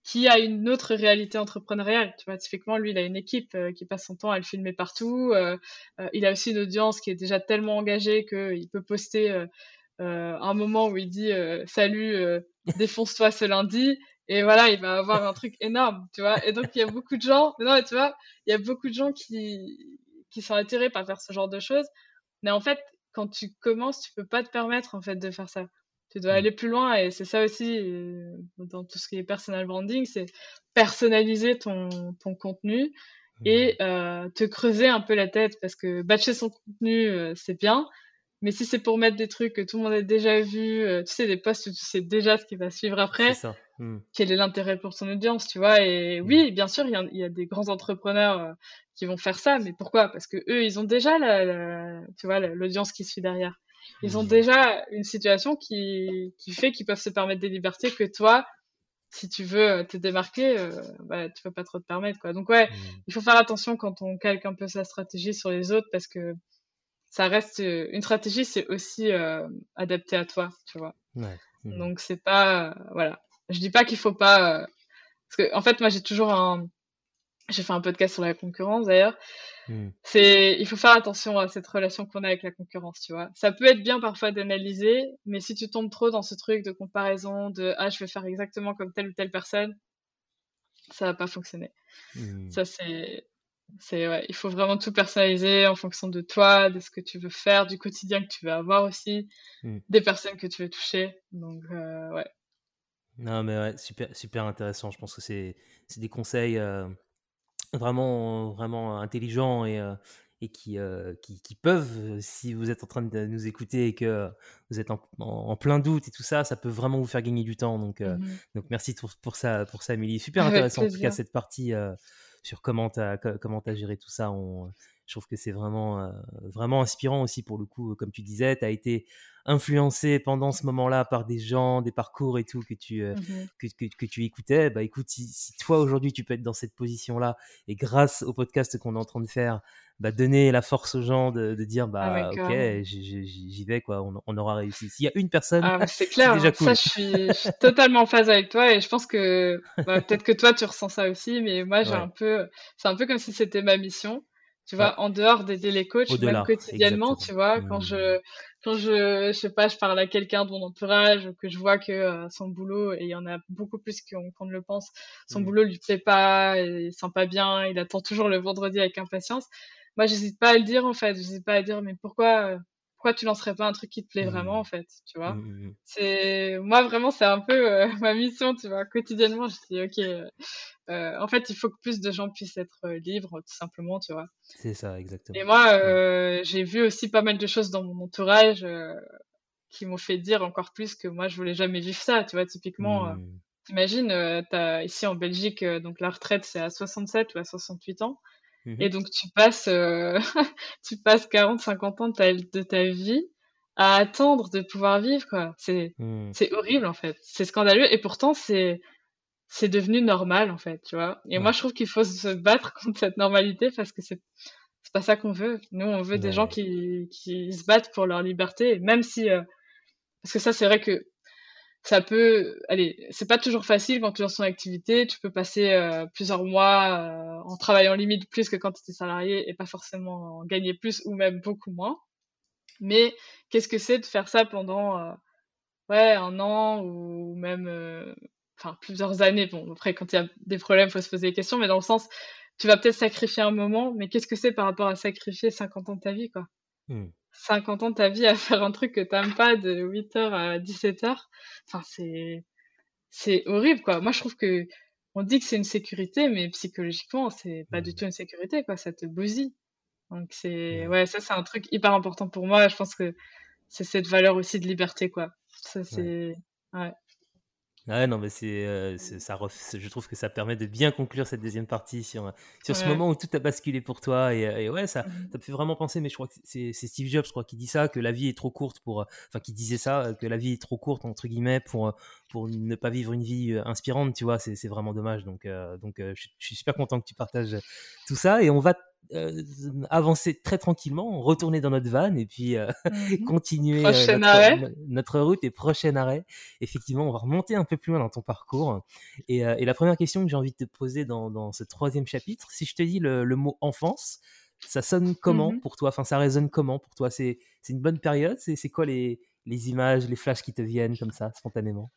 qui a une autre réalité entrepreneuriale. Tu vois, typiquement, lui, il a une équipe euh, qui passe son temps à le filmer partout. Euh, euh, il a aussi une audience qui est déjà tellement engagée qu'il peut poster un moment où il dit Salut, défonce-toi ce lundi. Et voilà, il va avoir un truc énorme, tu vois. Et donc, il y a beaucoup de gens, non, tu vois, il y a beaucoup de gens qui, qui sont attirés par faire ce genre de choses. Mais en fait, quand tu commences, tu peux pas te permettre, en fait, de faire ça tu dois mm. aller plus loin et c'est ça aussi euh, dans tout ce qui est personal branding, c'est personnaliser ton, ton contenu et mm. euh, te creuser un peu la tête parce que batcher son contenu, euh, c'est bien, mais si c'est pour mettre des trucs que tout le monde a déjà vu, tu sais, des posts où tu sais déjà ce qui va suivre après, mm. quel est l'intérêt pour ton audience, tu vois Et oui, bien sûr, il y, a, y a des grands entrepreneurs qui vont faire ça, mais pourquoi? Parce que eux, ils ont déjà la tu vois, l'audience qui suit derrière. Ils ont mmh. déjà une situation qui, qui fait qu'ils peuvent se permettre des libertés que toi, si tu veux te démarquer, euh, bah, tu peux pas trop te permettre. Quoi. Donc ouais, mmh. il faut faire attention quand on calque un peu sa stratégie sur les autres parce que ça reste une stratégie, c'est aussi euh, adapté à toi, tu vois. Ouais. Mmh. Donc c'est pas voilà, je dis pas qu'il faut pas euh, parce que en fait moi j'ai toujours un j'ai fait un podcast sur la concurrence d'ailleurs Hmm. C'est, il faut faire attention à cette relation qu'on a avec la concurrence, tu vois. Ça peut être bien parfois d'analyser, mais si tu tombes trop dans ce truc de comparaison, de ah je vais faire exactement comme telle ou telle personne, ça va pas fonctionner. Hmm. Ça c'est, c'est ouais, il faut vraiment tout personnaliser en fonction de toi, de ce que tu veux faire, du quotidien que tu veux avoir aussi, hmm. des personnes que tu veux toucher. Donc euh, ouais. Non mais ouais, super super intéressant. Je pense que c'est c'est des conseils. Euh, vraiment, vraiment intelligents et, euh, et qui, euh, qui, qui, peuvent, si vous êtes en train de nous écouter et que vous êtes en, plein doute et tout ça, ça peut vraiment vous faire gagner du temps. Donc, mmh donc merci pour, pour, ça, pour ça, Amélie. Super intéressant en tout cas cette partie sur comment tu as, géré tout ça. On, je trouve que c'est vraiment, vraiment inspirant aussi pour le coup, comme tu disais, tu as été influencé pendant ce moment-là par des gens, des parcours et tout que tu, euh, mmh que, que, tu écoutais, bah écoute, si, toi aujourd'hui tu peux être dans cette position-là et grâce au podcast qu'on est en train de faire, bah, donner la force aux gens de, de dire bah ah ok j'y vais quoi on, aura réussi. S'il y a une personne ah, c'est clair déjà cool. ça je suis, je suis, totalement en phase avec toi et je pense que bah, peut-être que toi tu ressens ça aussi mais moi j'ai un peu c'est un peu comme si c'était ma mission tu vois, en dehors d'aider les coachs, même quotidiennement, tu vois, quand je, quand je, je sais pas, je parle à quelqu'un de mon entourage, que je vois que euh, son boulot, et il y en a beaucoup plus qu'on ne le pense, son mmh. boulot lui plaît pas, il sent pas bien, il attend toujours le vendredi avec impatience. Moi, j'hésite pas à le dire, en fait, j'hésite pas à dire, mais pourquoi, euh, pourquoi tu lancerais pas un truc qui te plaît vraiment, mmh. en fait, tu vois? C'est, moi, vraiment, c'est un peu euh, ma mission, tu vois, quotidiennement, je dis, ok, euh, en fait, il faut que plus de gens puissent être euh, libres, tout simplement, tu vois? C'est ça, exactement. Et moi, euh, j'ai vu aussi pas mal de choses dans mon entourage qui m'ont fait dire encore plus que moi, je voulais jamais vivre ça, tu vois. Typiquement, mmh. t'imagines, ici en Belgique, donc la retraite, c'est à 67 ou à 68 ans. Mmh Et donc, tu passes, tu passes 40, 50 ans de ta, de ta vie à attendre de pouvoir vivre, quoi. C'est, mmh. c'est horrible, en fait. C'est scandaleux. Et pourtant, c'est, c'est devenu normal en fait, tu vois. Et moi je trouve qu'il faut se battre contre cette normalité parce que c'est c'est pas ça qu'on veut. Nous on veut des gens qui qui se battent pour leur liberté, même si euh, parce que ça c'est vrai que ça peut allez, c'est pas toujours facile quand tu lances ton activité, tu peux passer euh, plusieurs mois euh, en travaillant limite plus que quand tu étais salarié et pas forcément en gagner plus ou même beaucoup moins. Mais qu'est-ce que c'est de faire ça pendant ouais, un an ou même enfin, plusieurs années? Bon, après, quand il y a des problèmes, faut se poser des questions, mais dans le sens, tu vas peut-être sacrifier un moment, mais qu'est-ce que c'est par rapport à sacrifier 50 ans de ta vie, quoi? 50 mmh. ans de ta vie à faire un truc que t'aimes pas de 8h à 17h. Enfin, c'est, c'est horrible, quoi. Moi, je trouve que on dit que c'est une sécurité, mais psychologiquement, c'est pas du mmh. tout une sécurité, quoi. Ça te bousille. Donc, c'est, ouais, ça, c'est un truc hyper important pour moi. Je pense que c'est cette valeur aussi de liberté, quoi. Ça, c'est, ouais. Ouais, non, mais c'est, euh, ça, je trouve que ça permet de bien conclure cette deuxième partie sur, sur ce moment où tout a basculé pour toi. Et, et ouais, ça, mmh ça me fait vraiment penser, mais je crois que c'est, Steve Jobs, je crois, qui dit ça, que la vie est trop courte pour, enfin, qui disait ça, que la vie est trop courte, entre guillemets, pour, pour ne pas vivre une vie euh, inspirante, tu vois, c'est, vraiment dommage. Donc, euh, donc je, je, suis super content que tu partages tout ça. Et on va euh, avancer très tranquillement, retourner dans notre van et puis euh, mmh continuer euh, notre, notre, route et prochain arrêt. Effectivement, on va remonter un peu plus loin dans ton parcours. Et, et la première question que j'ai envie de te poser dans, dans, ce troisième chapitre, si je te dis le, le mot enfance, ça sonne comment mmh pour toi? Enfin, ça résonne comment pour toi? C'est une bonne période? C'est quoi les, les images, les flashs qui te viennent comme ça, spontanément?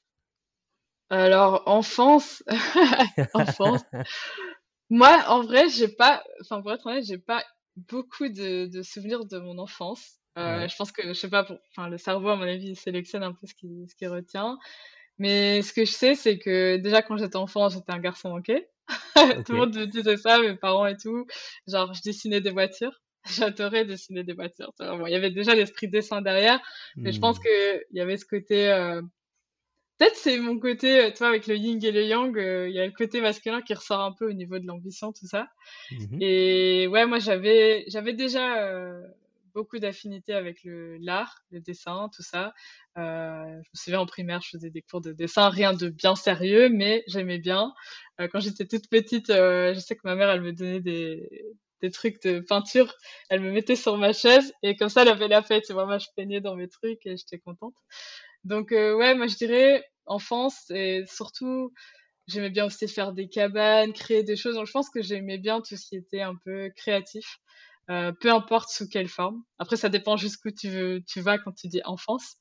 Alors, enfance, enfance, moi, en vrai, j'ai pas, enfin, pour être honnête, j'ai pas beaucoup de, de souvenirs de mon enfance. Euh, Je pense que, je sais pas, pour, enfin, le cerveau, à mon avis, sélectionne un peu ce qui, ce qui retient. Mais ce que je sais, c'est que déjà quand j'étais enfant, j'étais un garçon manqué. tout le monde me disait ça, mes parents et tout. Genre, je dessinais des voitures. J'adorais dessiner des voitures. Bon, il y avait déjà l'esprit dessin derrière, mais je pense mmh. que il y avait ce côté euh, Peut-être c'est mon côté, euh, tu vois, avec le yin et le yang, euh, il y a le côté masculin qui ressort un peu au niveau de l'ambition, tout ça. Mmh et ouais, moi j'avais j'avais déjà euh, beaucoup d'affinités avec le l'art, le dessin, tout ça. je me souviens en primaire, je faisais des cours de dessin, rien de bien sérieux, mais j'aimais bien. quand j'étais toute petite, je sais que ma mère, elle me donnait des des trucs de peinture, elle me mettait sur ma chaise et comme ça elle avait la fête. Moi, je peignais dans mes trucs et j'étais contente. Donc euh, ouais, moi je dirais enfance et surtout j'aimais bien aussi faire des cabanes, créer des choses. Donc je pense que j'aimais bien tout ce qui était un peu créatif, euh, peu importe sous quelle forme. Après ça dépend jusqu'où tu veux, tu vas quand tu dis enfance.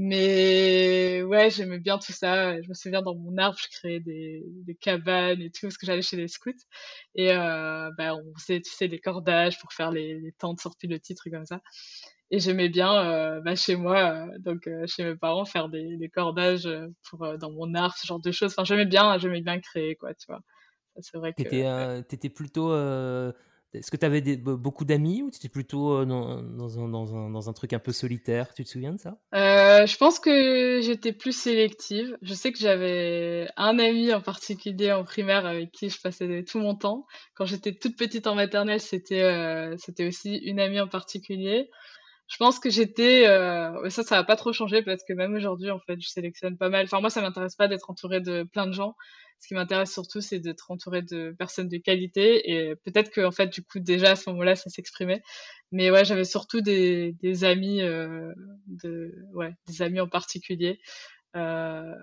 Mais ouais, j'aimais bien tout ça. Je me souviens dans mon arbre, je créais des, des cabanes et tout, parce que j'allais chez les scouts. Et euh, ben, on faisait, tu sais, des cordages pour faire les, les tentes sur pilotis, trucs comme ça et j'aimais bien euh, bah, chez moi euh, donc euh, chez mes parents faire des, des cordages pour dans mon art ce genre de choses enfin j'aimais bien j'aimais bien créer quoi tu vois c'est vrai que t'étais plutôt est-ce que tu avais beaucoup d'amis ou tu étais plutôt dans, dans, un, dans, un, dans, un, truc un peu solitaire? Tu te souviens de ça? Je pense que j'étais plus sélective. Je sais que j'avais un ami en particulier en primaire avec qui je passais tout mon temps. Quand j'étais toute petite en maternelle, c'était c'était aussi une amie en particulier. Je pense que j'étais, euh, ça, ça va pas trop changer parce que même aujourd'hui, en fait, je sélectionne pas mal. Enfin, moi, ça m'intéresse pas d'être entouré de plein de gens. Ce qui m'intéresse surtout, c'est d'être entouré de personnes de qualité. Et peut-être que, en fait, du coup, déjà à ce moment-là, ça s'exprimait. Mais ouais, j'avais surtout des, amis, euh, des amis en particulier. Euh,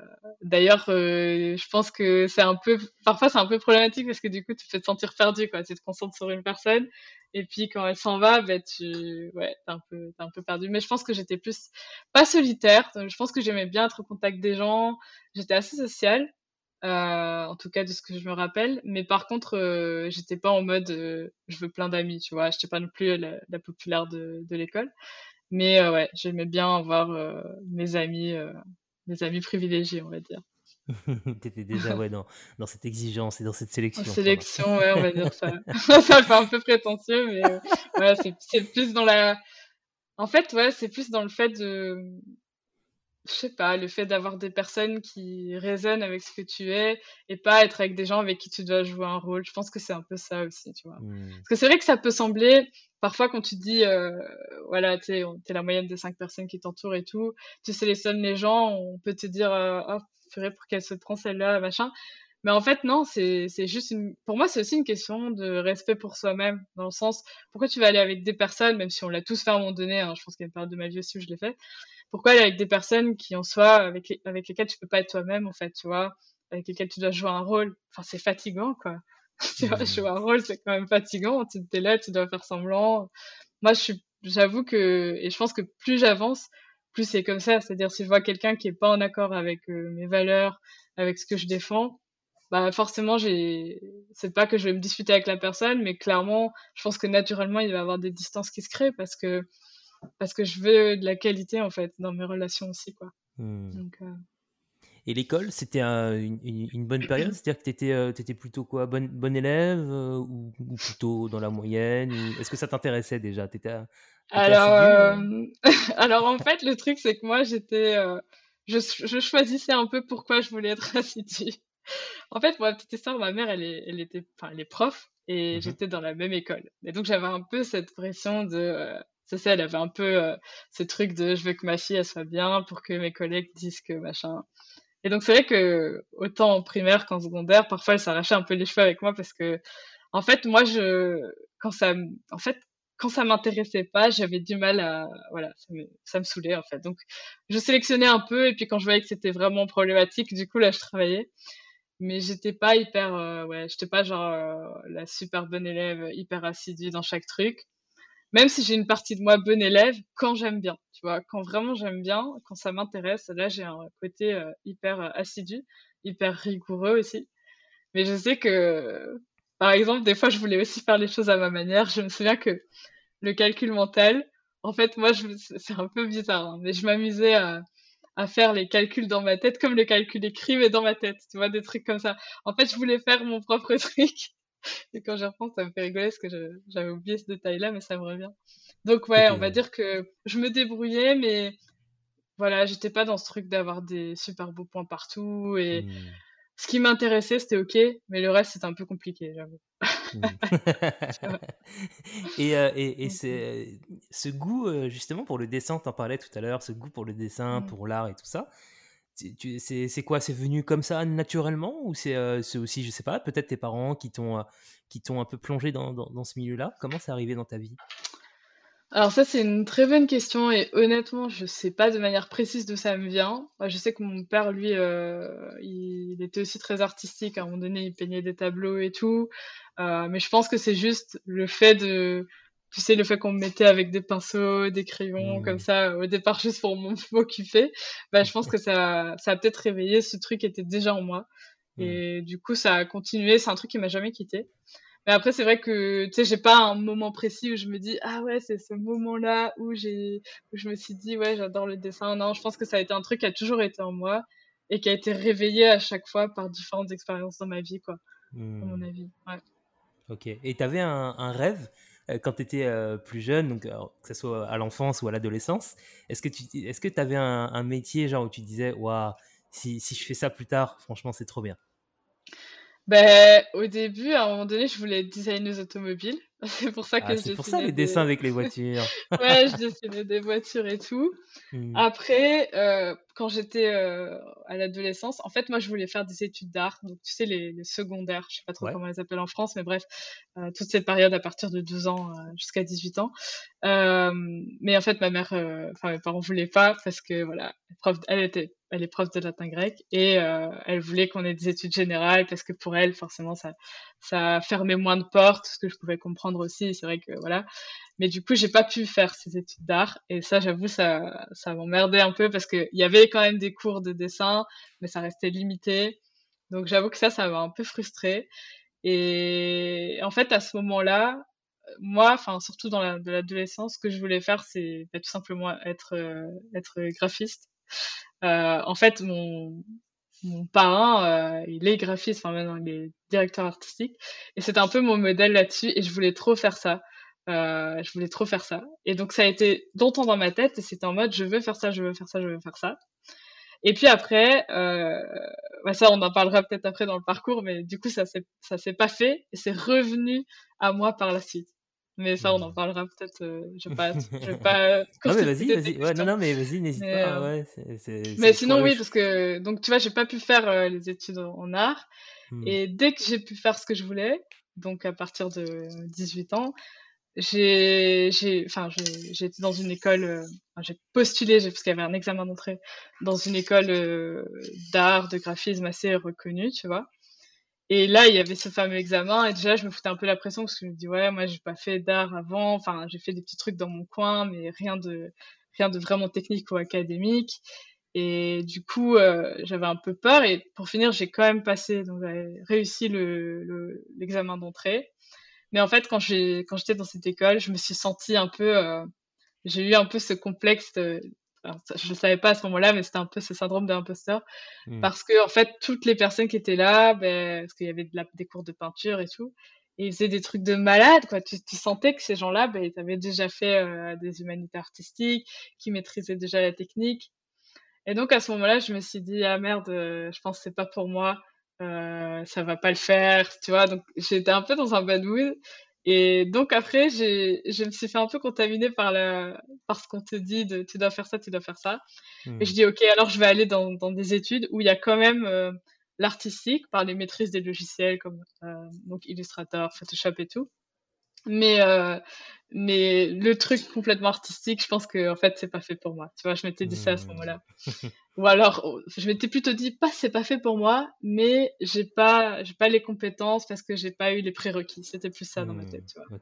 D'ailleurs, euh, je pense que c'est un peu, parfois c'est un peu problématique parce que du coup, tu fais te sentir perdu, quoi. Tu te concentres sur une personne et puis quand elle s'en va, ben tu, ouais, t'es un peu, t'es un peu perdu. Mais je pense que j'étais plus pas solitaire. Je pense que j'aimais bien être au contact des gens. J'étais assez sociale, euh, en tout cas de ce que je me rappelle. Mais par contre, euh, j'étais pas en mode, je veux plein d'amis, tu vois. J'étais pas non plus la, la populaire de, de l'école. Mais ouais, j'aimais bien avoir mes amis des amis privilégiés, on va dire. tu étais déjà ouais, dans, dans cette exigence et dans cette sélection. sélection, ouais, on va dire ça. ça fait un peu prétentieux, mais euh, ouais, c'est plus dans la. En fait, ouais, c'est plus dans le fait de. Je sais pas, le fait d'avoir des personnes qui résonnent avec ce que tu es et pas être avec des gens avec qui tu dois jouer un rôle. Je pense que c'est un peu ça aussi, tu vois. Mmh. Parce que c'est vrai que ça peut sembler parfois quand tu dis euh, voilà tu es la moyenne des cinq personnes qui t'entourent et tout tu sélectionnes les gens on peut te dire euh, oh pour qu'elle se prend celle-là machin mais en fait non c'est juste une pour moi c'est aussi une question de respect pour soi-même dans le sens pourquoi tu vas aller avec des personnes même si on l'a tous fait à un moment donné hein, je pense qu'il y a une période de ma vie aussi où je l'ai fait pourquoi aller avec des personnes qui en soi avec avec lesquelles tu peux pas être toi-même en fait tu vois avec lesquelles tu dois jouer un rôle? Enfin c'est fatigant quoi tu vois, jouer un rôle, c'est quand même fatigant. Tu es là, tu dois faire semblant. Moi, je suis, j'avoue que, et je pense que plus j'avance, plus c'est comme ça. C'est-à-dire si je vois quelqu'un qui est pas en accord avec mes valeurs, avec ce que je défends, bah forcément j'ai c'est pas que je vais me disputer avec la personne mais clairement je pense que naturellement il va y avoir des distances qui se créent parce que parce que je veux de la qualité en fait dans mes relations aussi quoi. Mmh. euh, et l'école c'était une, une, bonne période? C'est à dire que tu étais, euh, étais, plutôt quoi? Bonne, bonne élève euh, ou, plutôt dans la moyenne est-ce que ça t'intéressait déjà? Étais, alors alors en fait le truc c'est que moi j'étais je, je choisissais un peu pourquoi je voulais être assidue en fait, pour la petite histoire, ma mère, elle, est, elle était, enfin, elle est prof et mmh j'étais dans la même école. Et donc, j'avais un peu cette pression de, euh, c'est ça, elle avait un peu euh, ce truc de je veux que ma fille, elle soit bien pour que mes collègues disent que machin. Et donc, c'est vrai que autant en primaire qu'en secondaire, parfois, elle s'arrachait un peu les cheveux avec moi parce que, en fait, moi, je, quand ça, en fait, quand ça m'intéressait pas, j'avais du mal à, voilà, ça me, ça me saoulait en fait. Donc, je sélectionnais un peu et puis quand je voyais que c'était vraiment problématique, du coup là, je travaillais mais j'étais pas hyper euh, ouais j'étais pas genre euh, la super bonne élève hyper assidue dans chaque truc. Même si j'ai une partie de moi bonne élève quand j'aime bien tu vois quand vraiment j'aime bien quand ça m'intéresse là j'ai un côté euh, hyper assidu hyper rigoureux aussi. Mais je sais que par exemple des fois je voulais aussi faire les choses à ma manière. Je me souviens que le calcul mental en fait moi je c'est un peu bizarre hein, mais je m'amusais à à faire les calculs dans ma tête, comme le calcul écrit, mais dans ma tête, tu vois, des trucs comme ça. En fait, je voulais faire mon propre truc. Et quand j'y repense, ça me fait rigoler parce que j'avais oublié ce détail-là, mais ça me revient. Donc ouais, on va dire que je me débrouillais, mais voilà, j'étais pas dans ce truc d'avoir des super beaux points partout. Et hmm. ce qui m'intéressait, c'était ok, mais le reste, c'était un peu compliqué, j'avoue. et, euh, et, et c'est ce goût, euh, justement, pour le dessin, t'en parlais tout à l'heure, ce goût pour le dessin, mmh. pour l'art et tout ça, c'est quoi? C'est venu comme ça naturellement? Ou euh, c'est aussi, je sais pas, peut-être tes parents qui t'ont qui t'ont un peu plongé dans, dans, dans ce milieu-là? Comment c'est arrivé dans ta vie? Alors ça, c'est une très bonne question et honnêtement, je sais pas de manière précise d'où ça me vient. Je sais que mon père, lui, euh, il était aussi très artistique. À un moment donné, il peignait des tableaux et tout. Euh, mais je pense que c'est juste le fait de, tu sais, le fait qu'on me mettait avec des pinceaux, des crayons, comme mmh. ça, au départ, juste pour m'occuper. Bah, je pense que ça, ça a peut-être réveillé ce truc qui était déjà en moi. Mmh. Et du coup, ça a continué. C'est un truc qui m'a jamais quitté. Mais après, c'est vrai que, tu sais, j'ai pas un moment précis où je me dis, ah ouais, c'est ce moment-là où j'ai, où je me suis dit, ouais, j'adore le dessin. Non, je pense que ça a été un truc qui a toujours été en moi et qui a été réveillé à chaque fois par différentes expériences dans ma vie, quoi. À mon hmm. avis, ouais. Ok. Et tu avais un, rêve euh, quand tu étais euh, plus jeune, donc, que ce soit à l'enfance ou à l'adolescence. Est-ce que tu est-ce que avais un, métier genre où tu disais, waouh, si, si je fais ça plus tard, franchement, c'est trop bien? Ben, au début, à un moment donné, je voulais être designeuse automobile. C'est pour ça que ah, c'est pour ça les dessins avec les voitures. ouais, je dessinais des voitures et tout. Mmh. Après, euh, quand j'étais euh, à l'adolescence, en fait, moi, je voulais faire des études d'art. Donc, tu sais, les, les secondaires, je sais pas trop comment elles s'appellent en France, mais bref, euh, toute cette période à partir de 12 ans jusqu'à 18 ans. Mais en fait, ma mère, enfin, mes parents voulaient pas parce que, voilà, prof, elle était elle est prof de latin grec et euh, elle voulait qu'on ait des études générales parce que pour elle forcément ça ça fermait moins de portes ce que je pouvais comprendre aussi c'est vrai que voilà. Mais du coup j'ai pas pu faire ces études d'art et ça j'avoue ça ça m'emmerdait un peu parce que il y avait quand même des cours de dessin mais ça restait limité. Donc j'avoue que ça ça m'a un peu frustrée. Et en fait à ce moment-là moi, enfin surtout dans l'adolescence, ce que je voulais faire, c'est bah, tout simplement être euh, être graphiste. Euh, en fait, mon, mon parrain, euh, il est graphiste, enfin maintenant il est directeur artistique, et c'était un peu mon modèle là-dessus, et je voulais trop faire ça. Euh, je voulais trop faire ça. Et donc ça a été longtemps dans ma tête, et c'était en mode je veux faire ça, je veux faire ça, je veux faire ça. Et puis après, euh, bah ça on en parlera peut-être après dans le parcours, mais du coup ça s'est s'est pas fait, et c'est revenu à moi par la suite. Mais ça, on en parlera peut-être. Euh, je vais pas. Je vais pas non, mais vas-y, vas-y. Ouais, non, non, mais vas-y, n'hésite pas. Euh, ouais, mais sinon, oui, parce que. Donc, tu vois, j'ai pas pu faire euh, les études en art. Hmm. Et dès que j'ai pu faire ce que je voulais, donc à partir de 18 ans, j'ai. Enfin, j'ai été dans une école. j'ai postulé, parce qu'il y avait un examen d'entrée, dans une école d'art, de graphisme assez reconnue, tu vois. Et là, il y avait ce fameux examen, et déjà, je me foutais un peu la pression parce que je me dis, ouais, moi, j'ai pas fait d'art avant, enfin, j'ai fait des petits trucs dans mon coin, mais rien de, rien de vraiment technique ou académique. Et du coup, euh, j'avais un peu peur. Et pour finir, j'ai quand même passé, donc j'avais réussi le, l'examen d'entrée. Mais en fait, quand j'étais dans cette école, je me suis sentie un peu, euh, j'ai eu un peu ce complexe. Je ne savais pas à ce moment-là, mais c'était un peu ce syndrome d'imposteur. Mmh. Parce que, en fait, toutes les personnes qui étaient là, ben, parce qu'il y avait de la, des cours de peinture et tout, et ils faisaient des trucs de malade, quoi. Tu, tu sentais que ces gens-là, ben, ils avaient déjà fait euh, des humanités artistiques, qui maîtrisaient déjà la technique. Et donc à ce moment-là, je me suis dit ah merde, euh, je pense que c'est pas pour moi, euh, ça va pas le faire, tu vois. Donc j'étais un peu dans un bad mood. Et donc après, je me suis fait un peu contaminer par la, par ce qu'on te dit de tu dois faire ça, tu dois faire ça. Hmm. Et je dis ok, alors je vais aller dans, dans des études où il y a quand même euh, l'artistique par les maîtrises des logiciels comme euh, donc Illustrator, Photoshop et tout. Mais euh, mais le truc complètement artistique, je pense que en fait c'est pas fait pour moi. Tu vois, je m'étais dit ça à ce moment-là. Ou alors, oh, je m'étais plutôt dit pas c'est pas fait pour moi, mais j'ai pas j'ai pas les compétences parce que j'ai pas eu les prérequis. C'était plus ça dans ma tête, tu vois.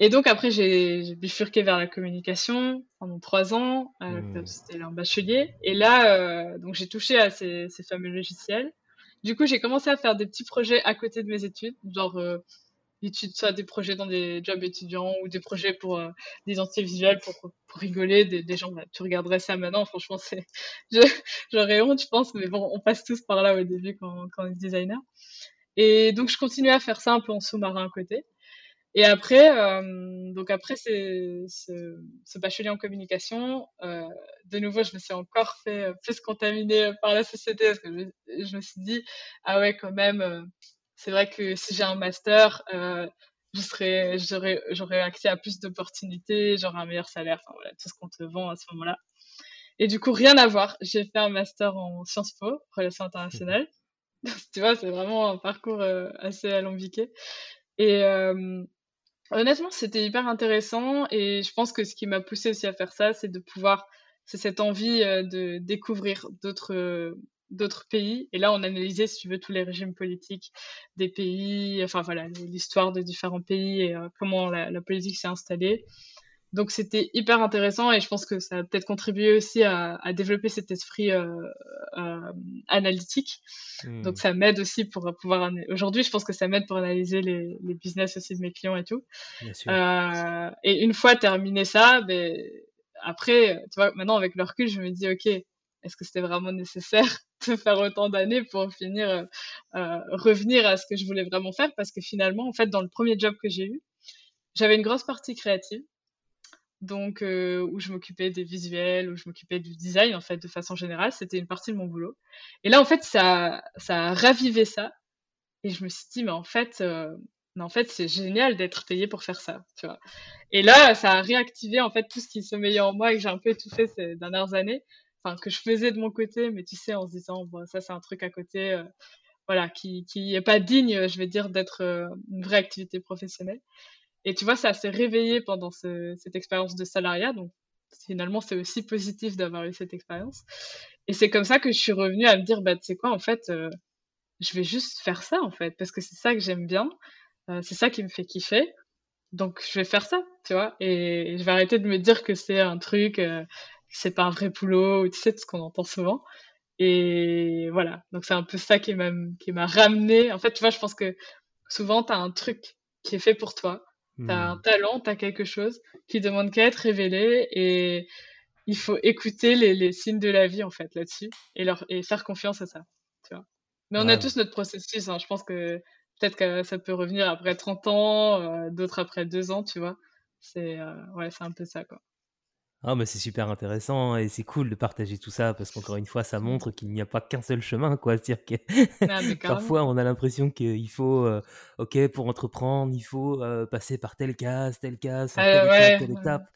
Et donc après j'ai bifurqué vers la communication pendant trois ans, euh, mmh. c'était un bachelier. Et là euh, donc j'ai touché à ces, ces fameux logiciels. Du coup j'ai commencé à faire des petits projets à côté de mes études, genre euh, soit des projets dans des jobs étudiants ou des projets pour euh, des identités visuelles pour, rigoler. Des, gens, bah, tu regarderais ça maintenant, franchement, c'est, j'aurais honte, je pense, mais bon, on passe tous par là au début quand, quand on est designer. Et donc, je continuais à faire ça un peu en sous-marin à côté. Et après, euh, donc après ce, ce, bachelier en communication, euh, de nouveau, je me suis encore fait plus contaminer par la société parce que je me suis dit, ah ouais, quand même, c'est vrai que si j'ai un master, euh, je serais, j'aurais, j'aurais accès à plus d'opportunités, j'aurais un meilleur salaire, enfin voilà, tout ce qu'on te vend à ce moment-là. Et du coup, rien à voir. J'ai fait un master en Sciences Po, Relations internationales. tu vois, c'est vraiment un parcours euh, assez alambiqué. Et euh, honnêtement, c'était hyper intéressant. Et je pense que ce qui m'a poussé aussi à faire ça, c'est de pouvoir, c'est cette envie de découvrir d'autres d'autres pays. Et là, on analysait, si tu veux, tous les régimes politiques des pays, enfin voilà, l'histoire de différents pays et euh, comment la, politique s'est installée. Donc c'était hyper intéressant et je pense que ça a peut-être contribué aussi à, développer cet esprit euh, euh, analytique. Hmm. Donc ça m'aide aussi pour pouvoir... Aujourd'hui, je pense que ça m'aide pour analyser les, business aussi de mes clients et tout. et une fois terminé ça, ben, après, tu vois, maintenant avec le recul, je me dis, OK, est-ce que c'était vraiment nécessaire de faire autant d'années pour finir euh, euh, revenir à ce que je voulais vraiment faire? Parce que finalement en fait dans le premier job que j'ai eu j'avais une grosse partie créative. Donc euh, où je m'occupais des visuels où je m'occupais du design en fait de façon générale. C'était une partie de mon boulot. Et là en fait ça ça a ravivé ça. Et je me suis dit mais en fait mais en fait c'est génial d'être payé pour faire ça et là ça a réactivé en fait tout ce qui sommeillait en moi et que j'ai un peu étouffé ces dernières années que je faisais de mon côté, mais tu sais, en se disant, bon, ça c'est un truc à côté, euh, voilà, qui qui est pas digne, je vais dire, d'être euh, une vraie activité professionnelle. Et tu vois, ça s'est réveillé pendant ce, cette expérience de salariat, donc finalement c'est aussi positif d'avoir eu cette expérience. Et c'est comme ça que je suis revenue à me dire, bah tu sais quoi, en fait, euh, je vais juste faire ça en fait, parce que c'est ça que j'aime bien, c'est ça qui me fait kiffer. Donc je vais faire ça, tu vois, et je vais arrêter de me dire que c'est un truc c'est pas un vrai boulot, tu sais, ce qu'on entend souvent. Et voilà, donc c'est un peu ça qui m'a qui m'a ramené. En fait, tu vois, je pense que souvent tu as un truc qui est fait pour toi, tu as un hmm. talent, tu as quelque chose qui demande qu'à être révélé et il faut écouter les, les signes de la vie en fait là-dessus et leur et faire confiance à ça, tu vois. Mais on a tous notre processus, hein. je pense que peut-être que ça peut revenir après 30 ans, euh, d'autres après 2 ans, tu vois. C'est euh, ouais, c'est un peu ça quoi. Ah, mais c'est super intéressant et c'est cool de partager tout ça parce qu'encore une fois, ça montre qu'il n'y a pas qu'un seul chemin, quoi. C'est-à-dire que ah, parfois, on a l'impression qu'il faut, euh, ok, pour entreprendre, il faut euh, passer par telle case, telle case, telle, telle, étape.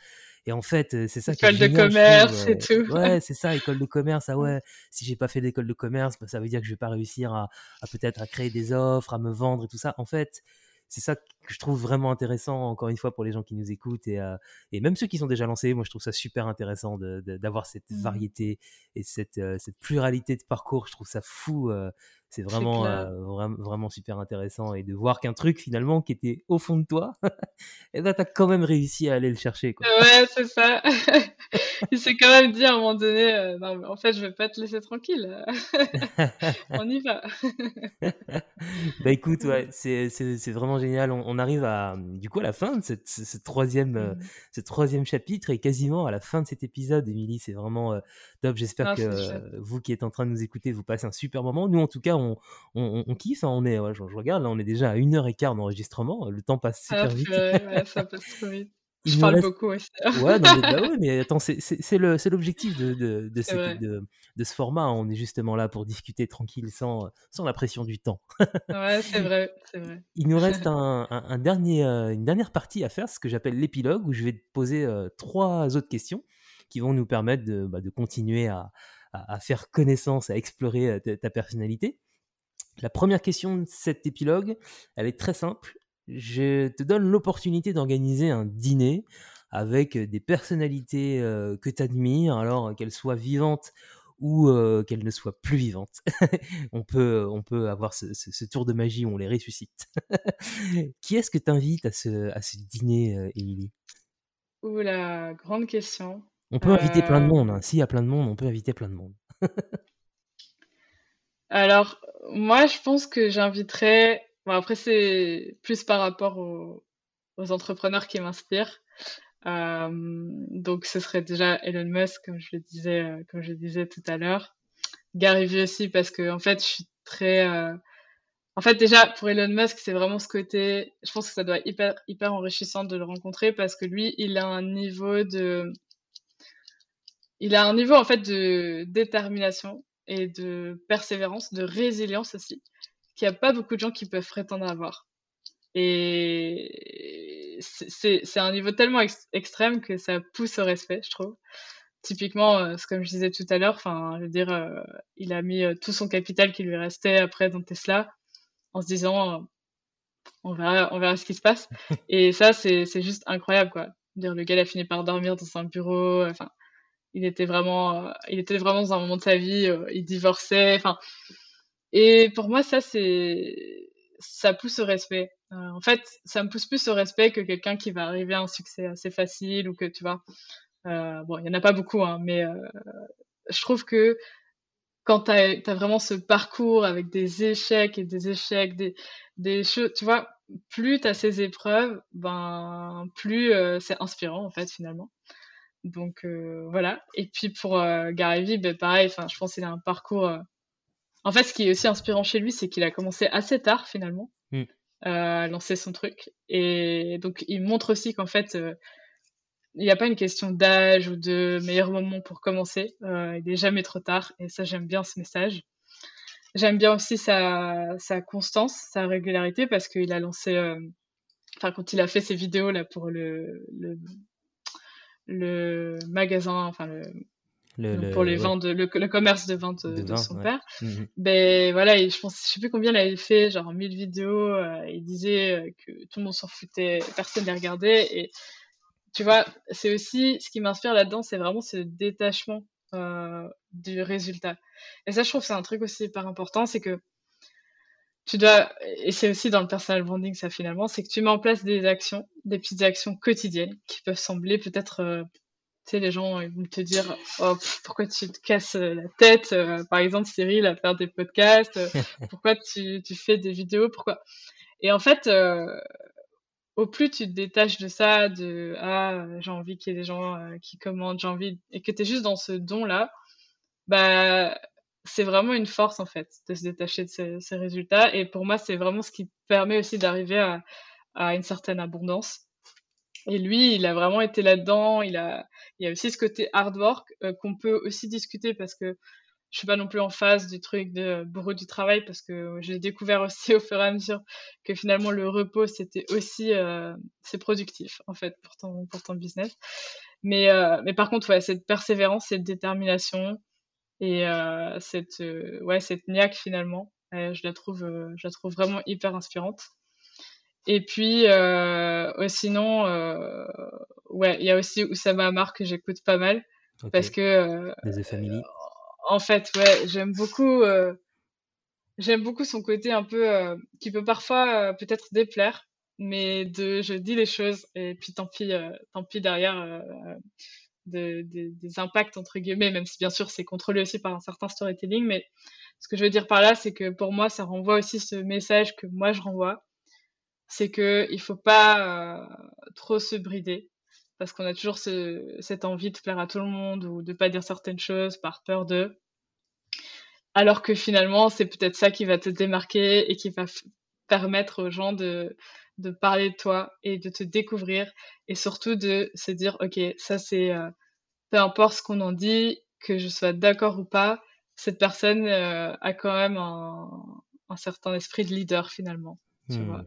Et en fait, euh, c'est ça école qui est de commerce et tout. Ouais, c'est ça, école de commerce. Ah ouais, si j'ai pas fait d'école de commerce, bah, ça veut dire que je vais pas réussir à, à peut-être à créer des offres, à me vendre et tout ça. En fait, c'est ça que je trouve vraiment intéressant, encore une fois, pour les gens qui nous écoutent et, euh, et même ceux qui sont déjà lancés. Moi, je trouve ça super intéressant d'avoir cette mmh. variété et cette, euh, cette, pluralité de parcours. Je trouve ça fou. Euh, c'est vraiment, vraiment, vraiment super intéressant et de voir qu'un truc finalement qui était au fond de toi, et eh ben, tu as quand même réussi à aller le chercher. Quoi. Ouais, c'est ça. il s'est quand même dit à un moment donné, euh, non, mais en fait, je vais pas te laisser tranquille. on y va. bah écoute, ouais, c'est, vraiment génial. On, arrive à, du coup, à la fin de cette, ce, troisième, euh, mmh. ce troisième chapitre et quasiment à la fin de cet épisode, Émilie. C'est vraiment euh, top. J'espère que vous qui êtes en train de nous écouter, vous passez un super moment. Nous, en tout cas, on, on, kiffe. Hein. on est, je, regarde, là, on est déjà à une heure et quart d'enregistrement. Le temps passe super vite. ça passe trop vite. Je parle beaucoup aussi. Ouais, non, mais, bah ouais, mais attends, c'est l'objectif de, de, de, de, de, ce format. Hein. On est justement là pour discuter tranquille, sans, sans la pression du temps. ouais, c'est vrai, vrai, Il nous reste un, un, dernier, euh, une dernière partie à faire, ce que j'appelle l'épilogue, où je vais te poser euh, trois autres questions qui vont nous permettre de, bah, continuer à, à, faire connaissance, à explorer euh, ta, ta personnalité. La première question de cet épilogue, elle est très simple je te donne l'opportunité d'organiser un dîner avec des personnalités que tu admires, alors qu'elles soient vivantes ou qu'elles ne soient plus vivantes. on, peut, on peut avoir ce, tour de magie où on les ressuscite. Qui est-ce que tu invites à ce, à ce dîner, Émilie? Ouh la grande question. On peut inviter plein de monde. Hein. S'il y a plein de monde, on peut inviter plein de monde. Alors, moi, je pense que j'inviterais après, c'est plus par rapport aux, entrepreneurs qui m'inspirent. Euh, donc, ce serait déjà Elon Musk, comme je le disais, euh, comme je le disais tout à l'heure. Gary Vee aussi, parce que en fait, je suis très. Euh, en fait, déjà pour Elon Musk, c'est vraiment ce côté. Je pense que ça doit être hyper hyper enrichissant de le rencontrer parce que lui, il a un niveau de. Il a un niveau en fait de détermination et de persévérance, de résilience aussi qu'il n'y a pas beaucoup de gens qui peuvent prétendre avoir. Et c'est un niveau tellement extrême que ça pousse au respect, je trouve. Typiquement, euh, comme je disais tout à l'heure, enfin, je veux dire, euh, il a mis euh, tout son capital qui lui restait après dans Tesla en se disant, on verra, on verra ce qui se passe. Et ça, c'est juste incroyable, quoi. Dire, le gars, il a fini par dormir dans un bureau. Enfin, il était vraiment, il était vraiment dans un moment de sa vie. il divorçait. Enfin, et pour moi, ça, c'est, ça pousse au respect. Euh, en fait, ça me pousse plus au respect que quelqu'un qui va arriver à un succès assez facile ou que, tu vois, euh, bon, il y en a pas beaucoup, hein, mais euh, je trouve que quand tu as, vraiment ce parcours avec des échecs et des échecs, des, des choses, tu vois, plus tu as ces épreuves, ben, plus c'est inspirant, en fait, finalement. Donc, voilà. Et puis pour Gary Vee, ben, pareil, je pense qu'il a un parcours en fait, ce qui est aussi inspirant chez lui, c'est qu'il a commencé assez tard finalement mm. euh, à lancer son truc. Et donc, il montre aussi qu'en fait, euh, il n'y a pas une question d'âge ou de meilleur moment pour commencer. Euh, il n'est jamais trop tard. Et ça, j'aime bien ce message. J'aime bien aussi sa, constance, sa régularité, parce qu'il a lancé, enfin, quand il a fait ses vidéos là pour le, le, le magasin, enfin, le, pour les ventes, le, commerce de vente de, son père. Mmh ben voilà, je pense, je sais plus combien il avait fait, genre 1000 vidéos. Euh, il disait euh, que tout le monde s'en foutait, personne les regardait. Et tu vois, c'est aussi ce qui m'inspire là-dedans, c'est vraiment ce détachement euh, du résultat. Et ça, je trouve, c'est un truc aussi hyper important, c'est que tu dois, et c'est aussi dans le personal branding ça finalement, c'est que tu mets en place des actions, des petites actions quotidiennes qui peuvent sembler peut-être sais, les gens ils vont te dire oh, pourquoi tu te casses euh, la tête, euh, par exemple Cyril à faire des podcasts, euh, pourquoi tu, tu, fais des vidéos, pourquoi? Et en fait, au plus tu te détaches de ça, de ah j'ai envie qu'il y ait des gens qui commentent, j'ai envie et que tu es juste dans ce don là, bah c'est vraiment une force en fait de se détacher de ces, résultats et pour moi c'est vraiment ce qui permet aussi d'arriver à, à une certaine abondance et lui, il a vraiment été là-dedans. Il a, il y a aussi ce côté hard work euh, qu'on peut aussi discuter parce que je suis pas non plus en phase du truc de bourreau du travail parce que j'ai découvert aussi au fur et à mesure que finalement le repos c'était aussi euh, c'est productif en fait pour ton pour ton business. Mais euh, mais par contre ouais cette persévérance, cette détermination et cette ouais cette niaque finalement, je la trouve je la trouve vraiment hyper inspirante. Et puis, euh, sinon, euh, ouais, il y a aussi Oussama Amar que j'écoute pas mal. Parce que. Euh, Family. En fait, ouais, j'aime beaucoup. Euh, j'aime beaucoup son côté un peu. Euh, qui peut parfois peut-être déplaire. Mais de je dis les choses et puis tant pis, tant pis derrière des impacts entre guillemets, même si bien sûr c'est contrôlé aussi par un certain storytelling. Mais ce que je veux dire par là, c'est que pour moi, ça renvoie aussi ce message que moi je renvoie, c'est que il faut pas euh, trop se brider parce qu'on a toujours cette envie de plaire à tout le monde ou de pas dire certaines choses par peur de. Alors que finalement, c'est peut-être ça qui va te démarquer et qui va permettre aux gens de, de parler de toi et de te découvrir et surtout de se dire, OK, ça c'est, euh, peu importe ce qu'on en dit, que je sois d'accord ou pas, cette personne euh, a quand même un, un, certain esprit de leader finalement. Tu hmm. vois.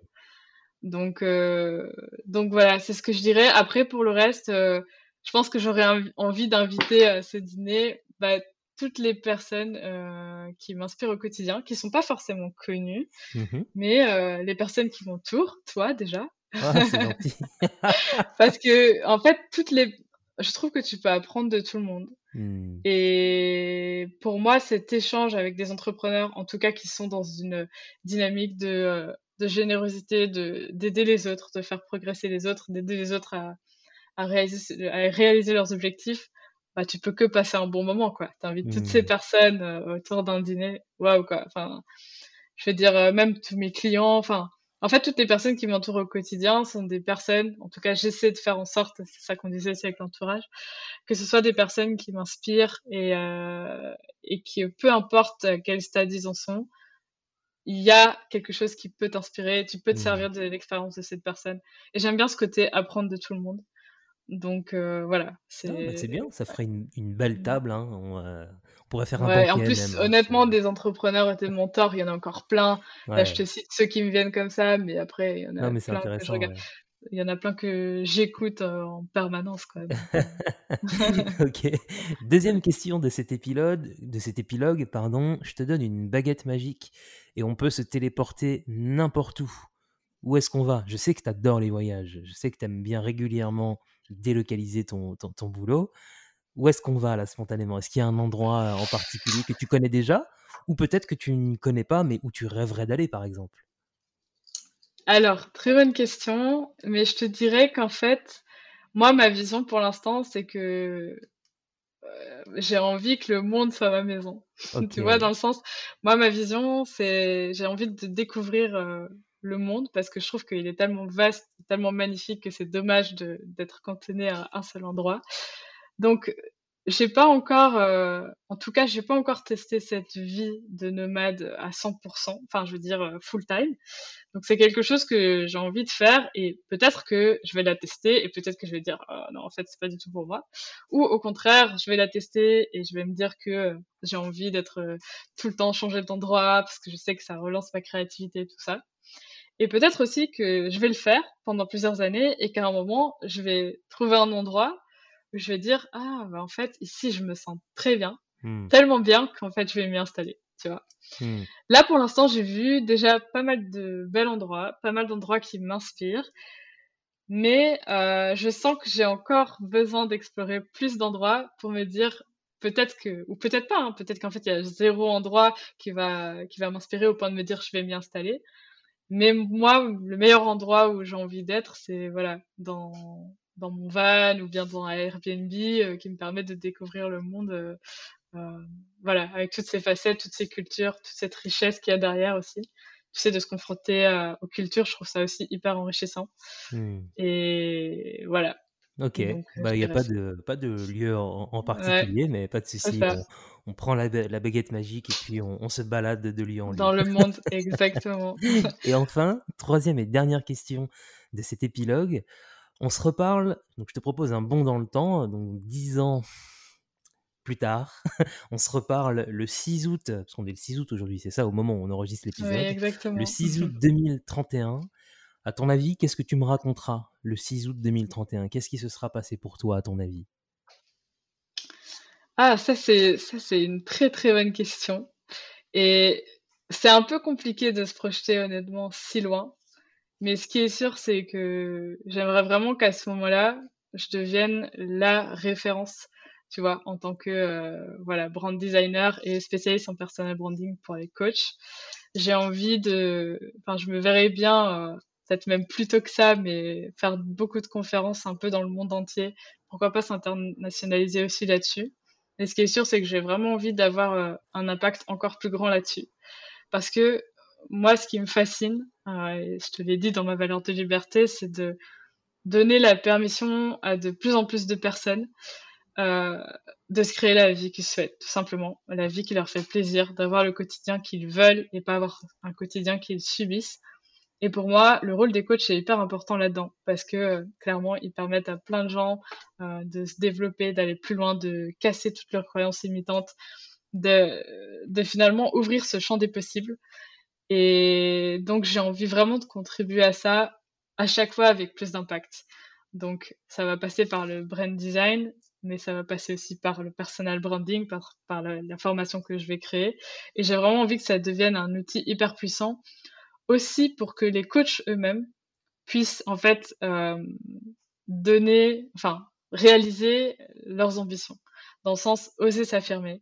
Donc, euh, donc voilà, c'est ce que je dirais. Après, pour le reste, euh, je pense que j'aurais envie d'inviter à ce dîner bah, toutes les personnes euh, qui m'inspirent au quotidien, qui sont pas forcément connues, mmh mais les personnes qui m'entourent, toi déjà. Ah, Parce que, en fait, toutes les, je trouve que tu peux apprendre de tout le monde. Mmh. Et pour moi, cet échange avec des entrepreneurs, en tout cas qui sont dans une dynamique de de générosité, de d'aider les autres, de faire progresser les autres, d'aider les autres à, à, réaliser, à réaliser leurs objectifs, bah, tu peux que passer un bon moment, quoi. T'invites toutes ces mmh. personnes euh, autour d'un dîner, waouh, quoi. Enfin, je veux dire, euh, même tous mes clients, enfin, en fait, toutes les personnes qui m'entourent au quotidien sont des personnes, en tout cas, j'essaie de faire en sorte, c'est ça qu'on disait aussi avec l'entourage, que ce soit des personnes qui m'inspirent et, euh, et qui, peu importe quel stade ils en sont, il y a quelque chose qui peut t'inspirer, tu peux te mmh. servir de l'expérience de cette personne. Et j'aime bien ce côté apprendre de tout le monde. Donc euh, voilà. C'est bah, bien, ça ferait une, belle mmh. table. Hein. Euh, on, pourrait faire un ouais, En plus, hein, honnêtement, des entrepreneurs et des mentors, il y en a encore plein. Là, je te cite ceux qui me viennent comme ça, mais après, il y en a plein que je regarde. Il y en a plein que j'écoute euh, en permanence quand même. ok. Deuxième question de cet épilogue, de cet épilogue, pardon. Je te donne une baguette magique et on peut se téléporter n'importe où. Où est-ce qu'on va? Je sais que tu adores les voyages, je sais que tu aimes bien régulièrement délocaliser ton, ton, boulot. Où est-ce qu'on va là spontanément? Est-ce qu'il y a un endroit en particulier que tu connais déjà? Ou peut-être que tu ne connais pas mais où tu rêverais d'aller par exemple? Alors, très bonne question, mais je te dirais qu'en fait, moi, ma vision pour l'instant, c'est que euh, j'ai envie que le monde soit ma maison. tu vois, dans le sens, moi, ma vision, c'est, j'ai envie de découvrir euh, le monde parce que je trouve qu'il est tellement vaste, tellement magnifique que c'est dommage d'être cantonné à un seul endroit. Donc, j'ai pas encore, euh, en tout cas, j'ai pas encore testé cette vie de nomade à 100%, enfin, je veux dire euh, full time. Donc, c'est quelque chose que j'ai envie de faire et peut-être que je vais la tester et peut-être que je vais dire oh, non, en fait, c'est pas du tout pour moi. Ou au contraire, je vais la tester et je vais me dire que j'ai envie d'être euh, tout le temps changer d'endroit parce que je sais que ça relance ma créativité et tout ça. Et peut-être aussi que je vais le faire pendant plusieurs années et qu'à un moment, je vais trouver un endroit je vais dire ah bah en fait ici je me sens très bien, mmh. tellement bien qu'en fait je vais m'y installer, tu vois. Mmh. Là pour l'instant j'ai vu déjà pas mal de bels endroits, pas mal d'endroits qui m'inspirent, mais euh, je sens que j'ai encore besoin d'explorer plus d'endroits pour me dire peut-être que ou peut-être pas, hein, peut-être qu'en fait il y a zéro endroit qui va qui va m'inspirer au point de me dire je vais m'y installer. Mais moi, le meilleur endroit où j'ai envie d'être, c'est voilà dans dans mon van ou bien dans un Airbnb euh, qui me permet de découvrir le monde euh, euh, voilà avec toutes ces facettes toutes ces cultures toute cette richesse qu'il y a derrière aussi. Tu sais de se confronter aux cultures je trouve ça aussi hyper enrichissant. Mmh. et voilà Ok, bah, il n'y a pas de, pas de lieu en, particulier, mais pas de souci. On, prend la, la, baguette magique et puis on, se balade de lieu en lieu. Dans le monde, exactement. et enfin, troisième et dernière question de cet épilogue. On se reparle, donc je te propose un bond dans le temps, donc dix ans plus tard, on se reparle le 6 août, parce qu'on est le 6 août aujourd'hui, c'est ça, au moment où on enregistre l'épisode. exactement. Le 6 août 2031. À ton avis, qu'est-ce que tu me raconteras le 6 août 2031 Qu'est-ce qui se sera passé pour toi, à ton avis? Ah, ça c'est ça c'est une très très bonne question. Et c'est un peu compliqué de se projeter honnêtement si loin. Mais ce qui est sûr, c'est que j'aimerais vraiment qu'à ce moment-là, je devienne la référence, tu vois, en tant que euh, voilà brand designer et spécialiste en personal branding pour les coachs. J'ai envie de, enfin, je me verrais bien, euh, peut-être même plus tôt que ça, mais faire beaucoup de conférences un peu dans le monde entier. Pourquoi pas s'internationaliser aussi là-dessus. Et ce qui est sûr, c'est que j'ai vraiment envie d'avoir euh, un impact encore plus grand là-dessus. Parce que moi, ce qui me fascine, euh, et je te l'ai dit dans ma valeur de liberté, c'est de donner la permission à de plus en plus de personnes euh, de se créer la vie qu'ils souhaitent, tout simplement. La vie qui leur fait plaisir, d'avoir le quotidien qu'ils veulent et pas avoir un quotidien qu'ils subissent. Et pour moi, le rôle des coachs est hyper important là-dedans parce que euh, clairement, ils permettent à plein de gens euh, de se développer, d'aller plus loin, de casser toutes leurs croyances limitantes, de, finalement ouvrir ce champ des possibles. Et donc, j'ai envie vraiment de contribuer à ça à chaque fois avec plus d'impact. Donc, ça va passer par le brand design, mais ça va passer aussi par le personal branding, par la, formation que je vais créer. Et j'ai vraiment envie que ça devienne un outil hyper puissant, aussi pour que les coachs eux-mêmes puissent en fait euh, donner, enfin réaliser leurs ambitions, dans le sens oser s'affirmer,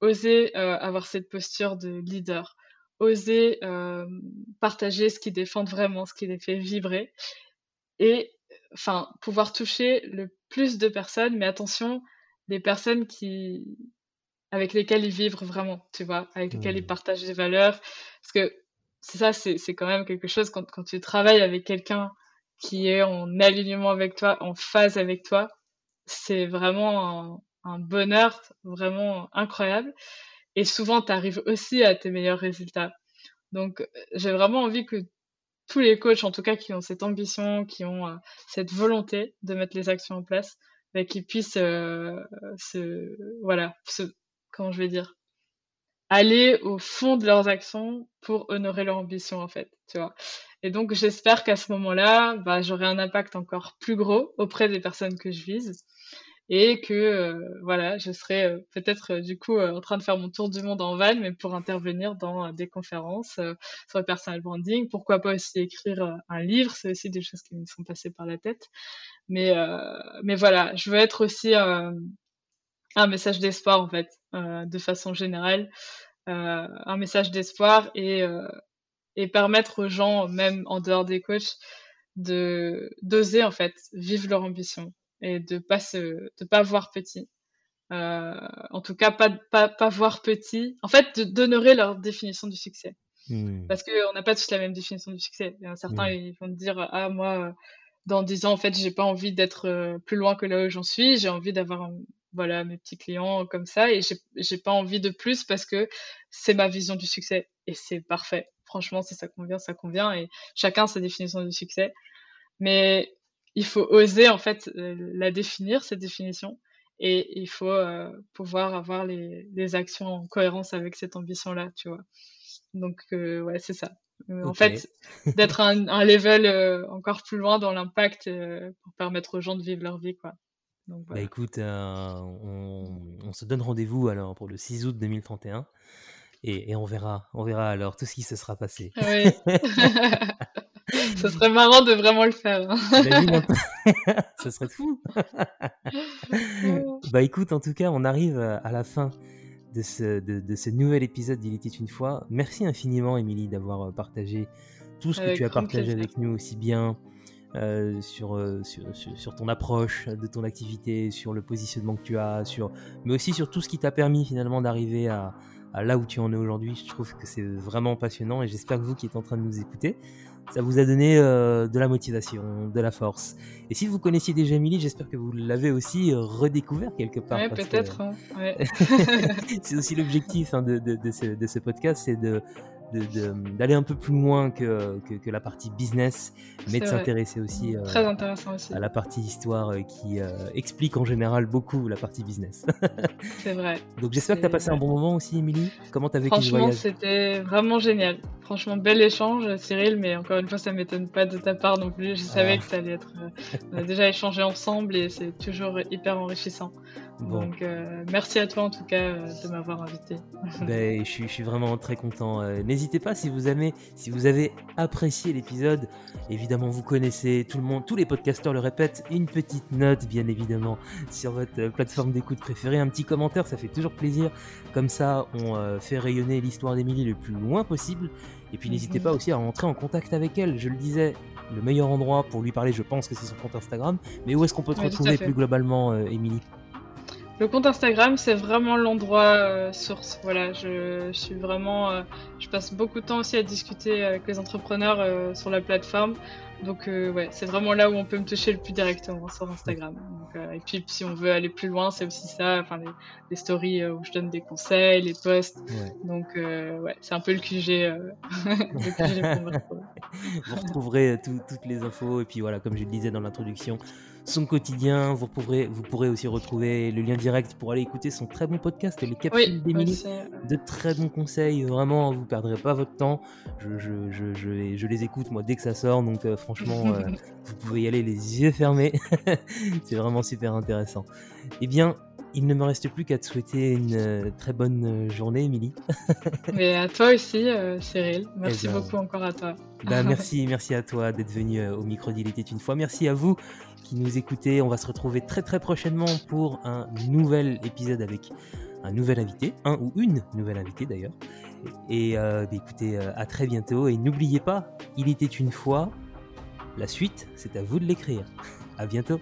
oser euh, avoir cette posture de leader, oser euh, partager ce qui défendent vraiment, ce qui les fait vibrer, et enfin pouvoir toucher le plus de personnes, mais attention, des personnes qui avec lesquelles ils vivent vraiment, tu vois, avec lesquelles ils mmh. partagent des valeurs. Parce que c'est ça, c'est, quand même quelque chose quand, quand tu travailles avec quelqu'un qui est en alignement avec toi, en phase avec toi, c'est vraiment un, un bonheur vraiment incroyable. Et souvent, tu arrives aussi à tes meilleurs résultats. Donc, j'ai vraiment envie que tous les coachs, en tout cas, qui ont cette ambition, qui ont euh, cette volonté de mettre les actions en place, bah, qu'ils puissent euh, se, voilà, se, comment je vais dire, aller au fond de leurs actions pour honorer leur ambition, en fait, tu vois. Et donc, j'espère qu'à ce moment-là, bah, j'aurai un impact encore plus gros auprès des personnes que je vise et que euh, voilà, je serai euh, peut-être euh, du coup en train de faire mon tour du monde en van, mais pour intervenir dans des conférences sur le personal branding. Pourquoi pas aussi écrire un livre, c'est aussi des choses qui me sont passées par la tête. Mais mais voilà, je veux être aussi un message d'espoir en fait, de façon générale, un message d'espoir et et permettre aux gens, même en dehors des coachs, de d'oser en fait vivre leur ambition et de pas se, de pas voir petit. Euh, en tout cas, pas, pas, pas voir petit. En fait, d'honorer leur définition du succès. Hmm. Parce qu'on n'a pas tous la même définition du succès. Certains, ils vont dire, ah, moi, dans 10 ans, en fait, j'ai pas envie d'être euh, plus loin que là où j'en suis. J'ai envie d'avoir, voilà, mes petits clients comme ça. Et j'ai pas envie de plus parce que c'est ma vision du succès. Et c'est parfait. Franchement, si ça convient, ça convient. Et chacun sa définition du succès. Mais il faut oser en fait euh, la définir cette définition et il faut euh, pouvoir avoir les, les, actions en cohérence avec cette ambition là tu vois donc euh, ouais c'est ça en fait d'être un, un, level encore plus loin dans l'impact pour permettre aux gens de vivre leur vie quoi donc, bah écoute on, on, se donne rendez-vous alors pour le 6 août 2031 et, et, on verra on verra alors tout ce qui se sera passé oui. Ce serait marrant de vraiment le faire. Hein. Ce serait fou. bah écoute, en tout cas, on arrive à la fin de ce, de, ce nouvel épisode d'Il était une fois. Merci infiniment, Émilie, d'avoir partagé tout ce que tu as partagé avec nous aussi bien. Euh, sur, euh, sur, sur, ton approche de ton activité, sur le positionnement que tu as, sur, mais aussi sur tout ce qui t'a permis finalement d'arriver à, à, là où tu en es aujourd'hui. Je trouve que c'est vraiment passionnant et j'espère que vous qui êtes en train de nous écouter, ça vous a donné euh, de la motivation, de la force. Et si vous connaissiez déjà Emily, j'espère que vous l'avez aussi redécouvert quelque part. Ouais, peut-être. Hein, c'est aussi l'objectif hein, de, de, de, ce, de, ce, podcast, c'est de d'aller un peu plus loin que, que, la partie business, mais de s'intéresser aussi, euh, Très intéressant aussi à la partie histoire euh, qui euh, explique en général beaucoup la partie business. c'est vrai. Donc j'espère que tu as passé un bon moment aussi, Émilie. Comment t'as vécu ce voyage? Franchement, c'était vraiment génial. Franchement, bel échange, Cyril, mais encore une fois, ça m'étonne pas de ta part non plus. Je savais ah. que ça allait être. on a déjà échangé ensemble et c'est toujours hyper enrichissant. Donc, euh, merci à toi en tout cas euh, de m'avoir invité. ben, je, suis, vraiment très content. Euh, n'hésitez pas si vous avez, si vous avez apprécié l'épisode. Évidemment, vous connaissez tout le monde, tous les podcasteurs le répètent. Une petite note, bien évidemment, sur votre plateforme d'écoute préférée. Un petit commentaire, ça fait toujours plaisir. Comme ça, on fait rayonner l'histoire d'Emilie le plus loin possible. Et puis, n'hésitez mhm. pas aussi à rentrer en contact avec elle. Je le disais, le meilleur endroit pour lui parler, je pense que c'est son compte Instagram. Mais où est-ce qu'on peut te retrouver plus globalement, Émilie? Le compte Instagram, c'est vraiment l'endroit euh, source. Voilà, je, suis vraiment, euh, je passe beaucoup de temps aussi à discuter avec les entrepreneurs euh, sur la plateforme. Donc ouais, c'est vraiment là où on peut me toucher le plus directement sur Instagram. et puis si on veut aller plus loin, c'est aussi ça, enfin les, stories où je donne des conseils, les posts. Donc ouais, c'est un peu le QG. le QG pour Vous retrouverez toutes les infos et puis voilà, comme je le disais dans l'introduction, son quotidien. Vous pourrez, vous pourrez aussi retrouver le lien direct pour aller écouter son très bon podcast, les capsules d'Emilie. De très bons conseils, vraiment, vous perdrez pas votre temps. Je, je, je, je, les écoute moi dès que ça sort, donc euh, franchement, euh, vous pouvez y aller les yeux fermés. C'est vraiment super intéressant. Eh bien, il ne me reste plus qu'à te souhaiter une euh, très bonne journée, Émilie. Mais à toi aussi, Cyril. Merci eh ben, beaucoup encore à toi. Bah, merci, merci à toi d'être venu au micro d'Il était une fois. Merci à vous qui nous écoutez. On va se retrouver très très prochainement pour un nouvel épisode avec un nouvel invité, un ou une nouvelle invitée d'ailleurs. Et euh, bah, écoutez, euh, à très bientôt. Et n'oubliez pas, il était une fois. La suite, c'est à vous de l'écrire. À bientôt.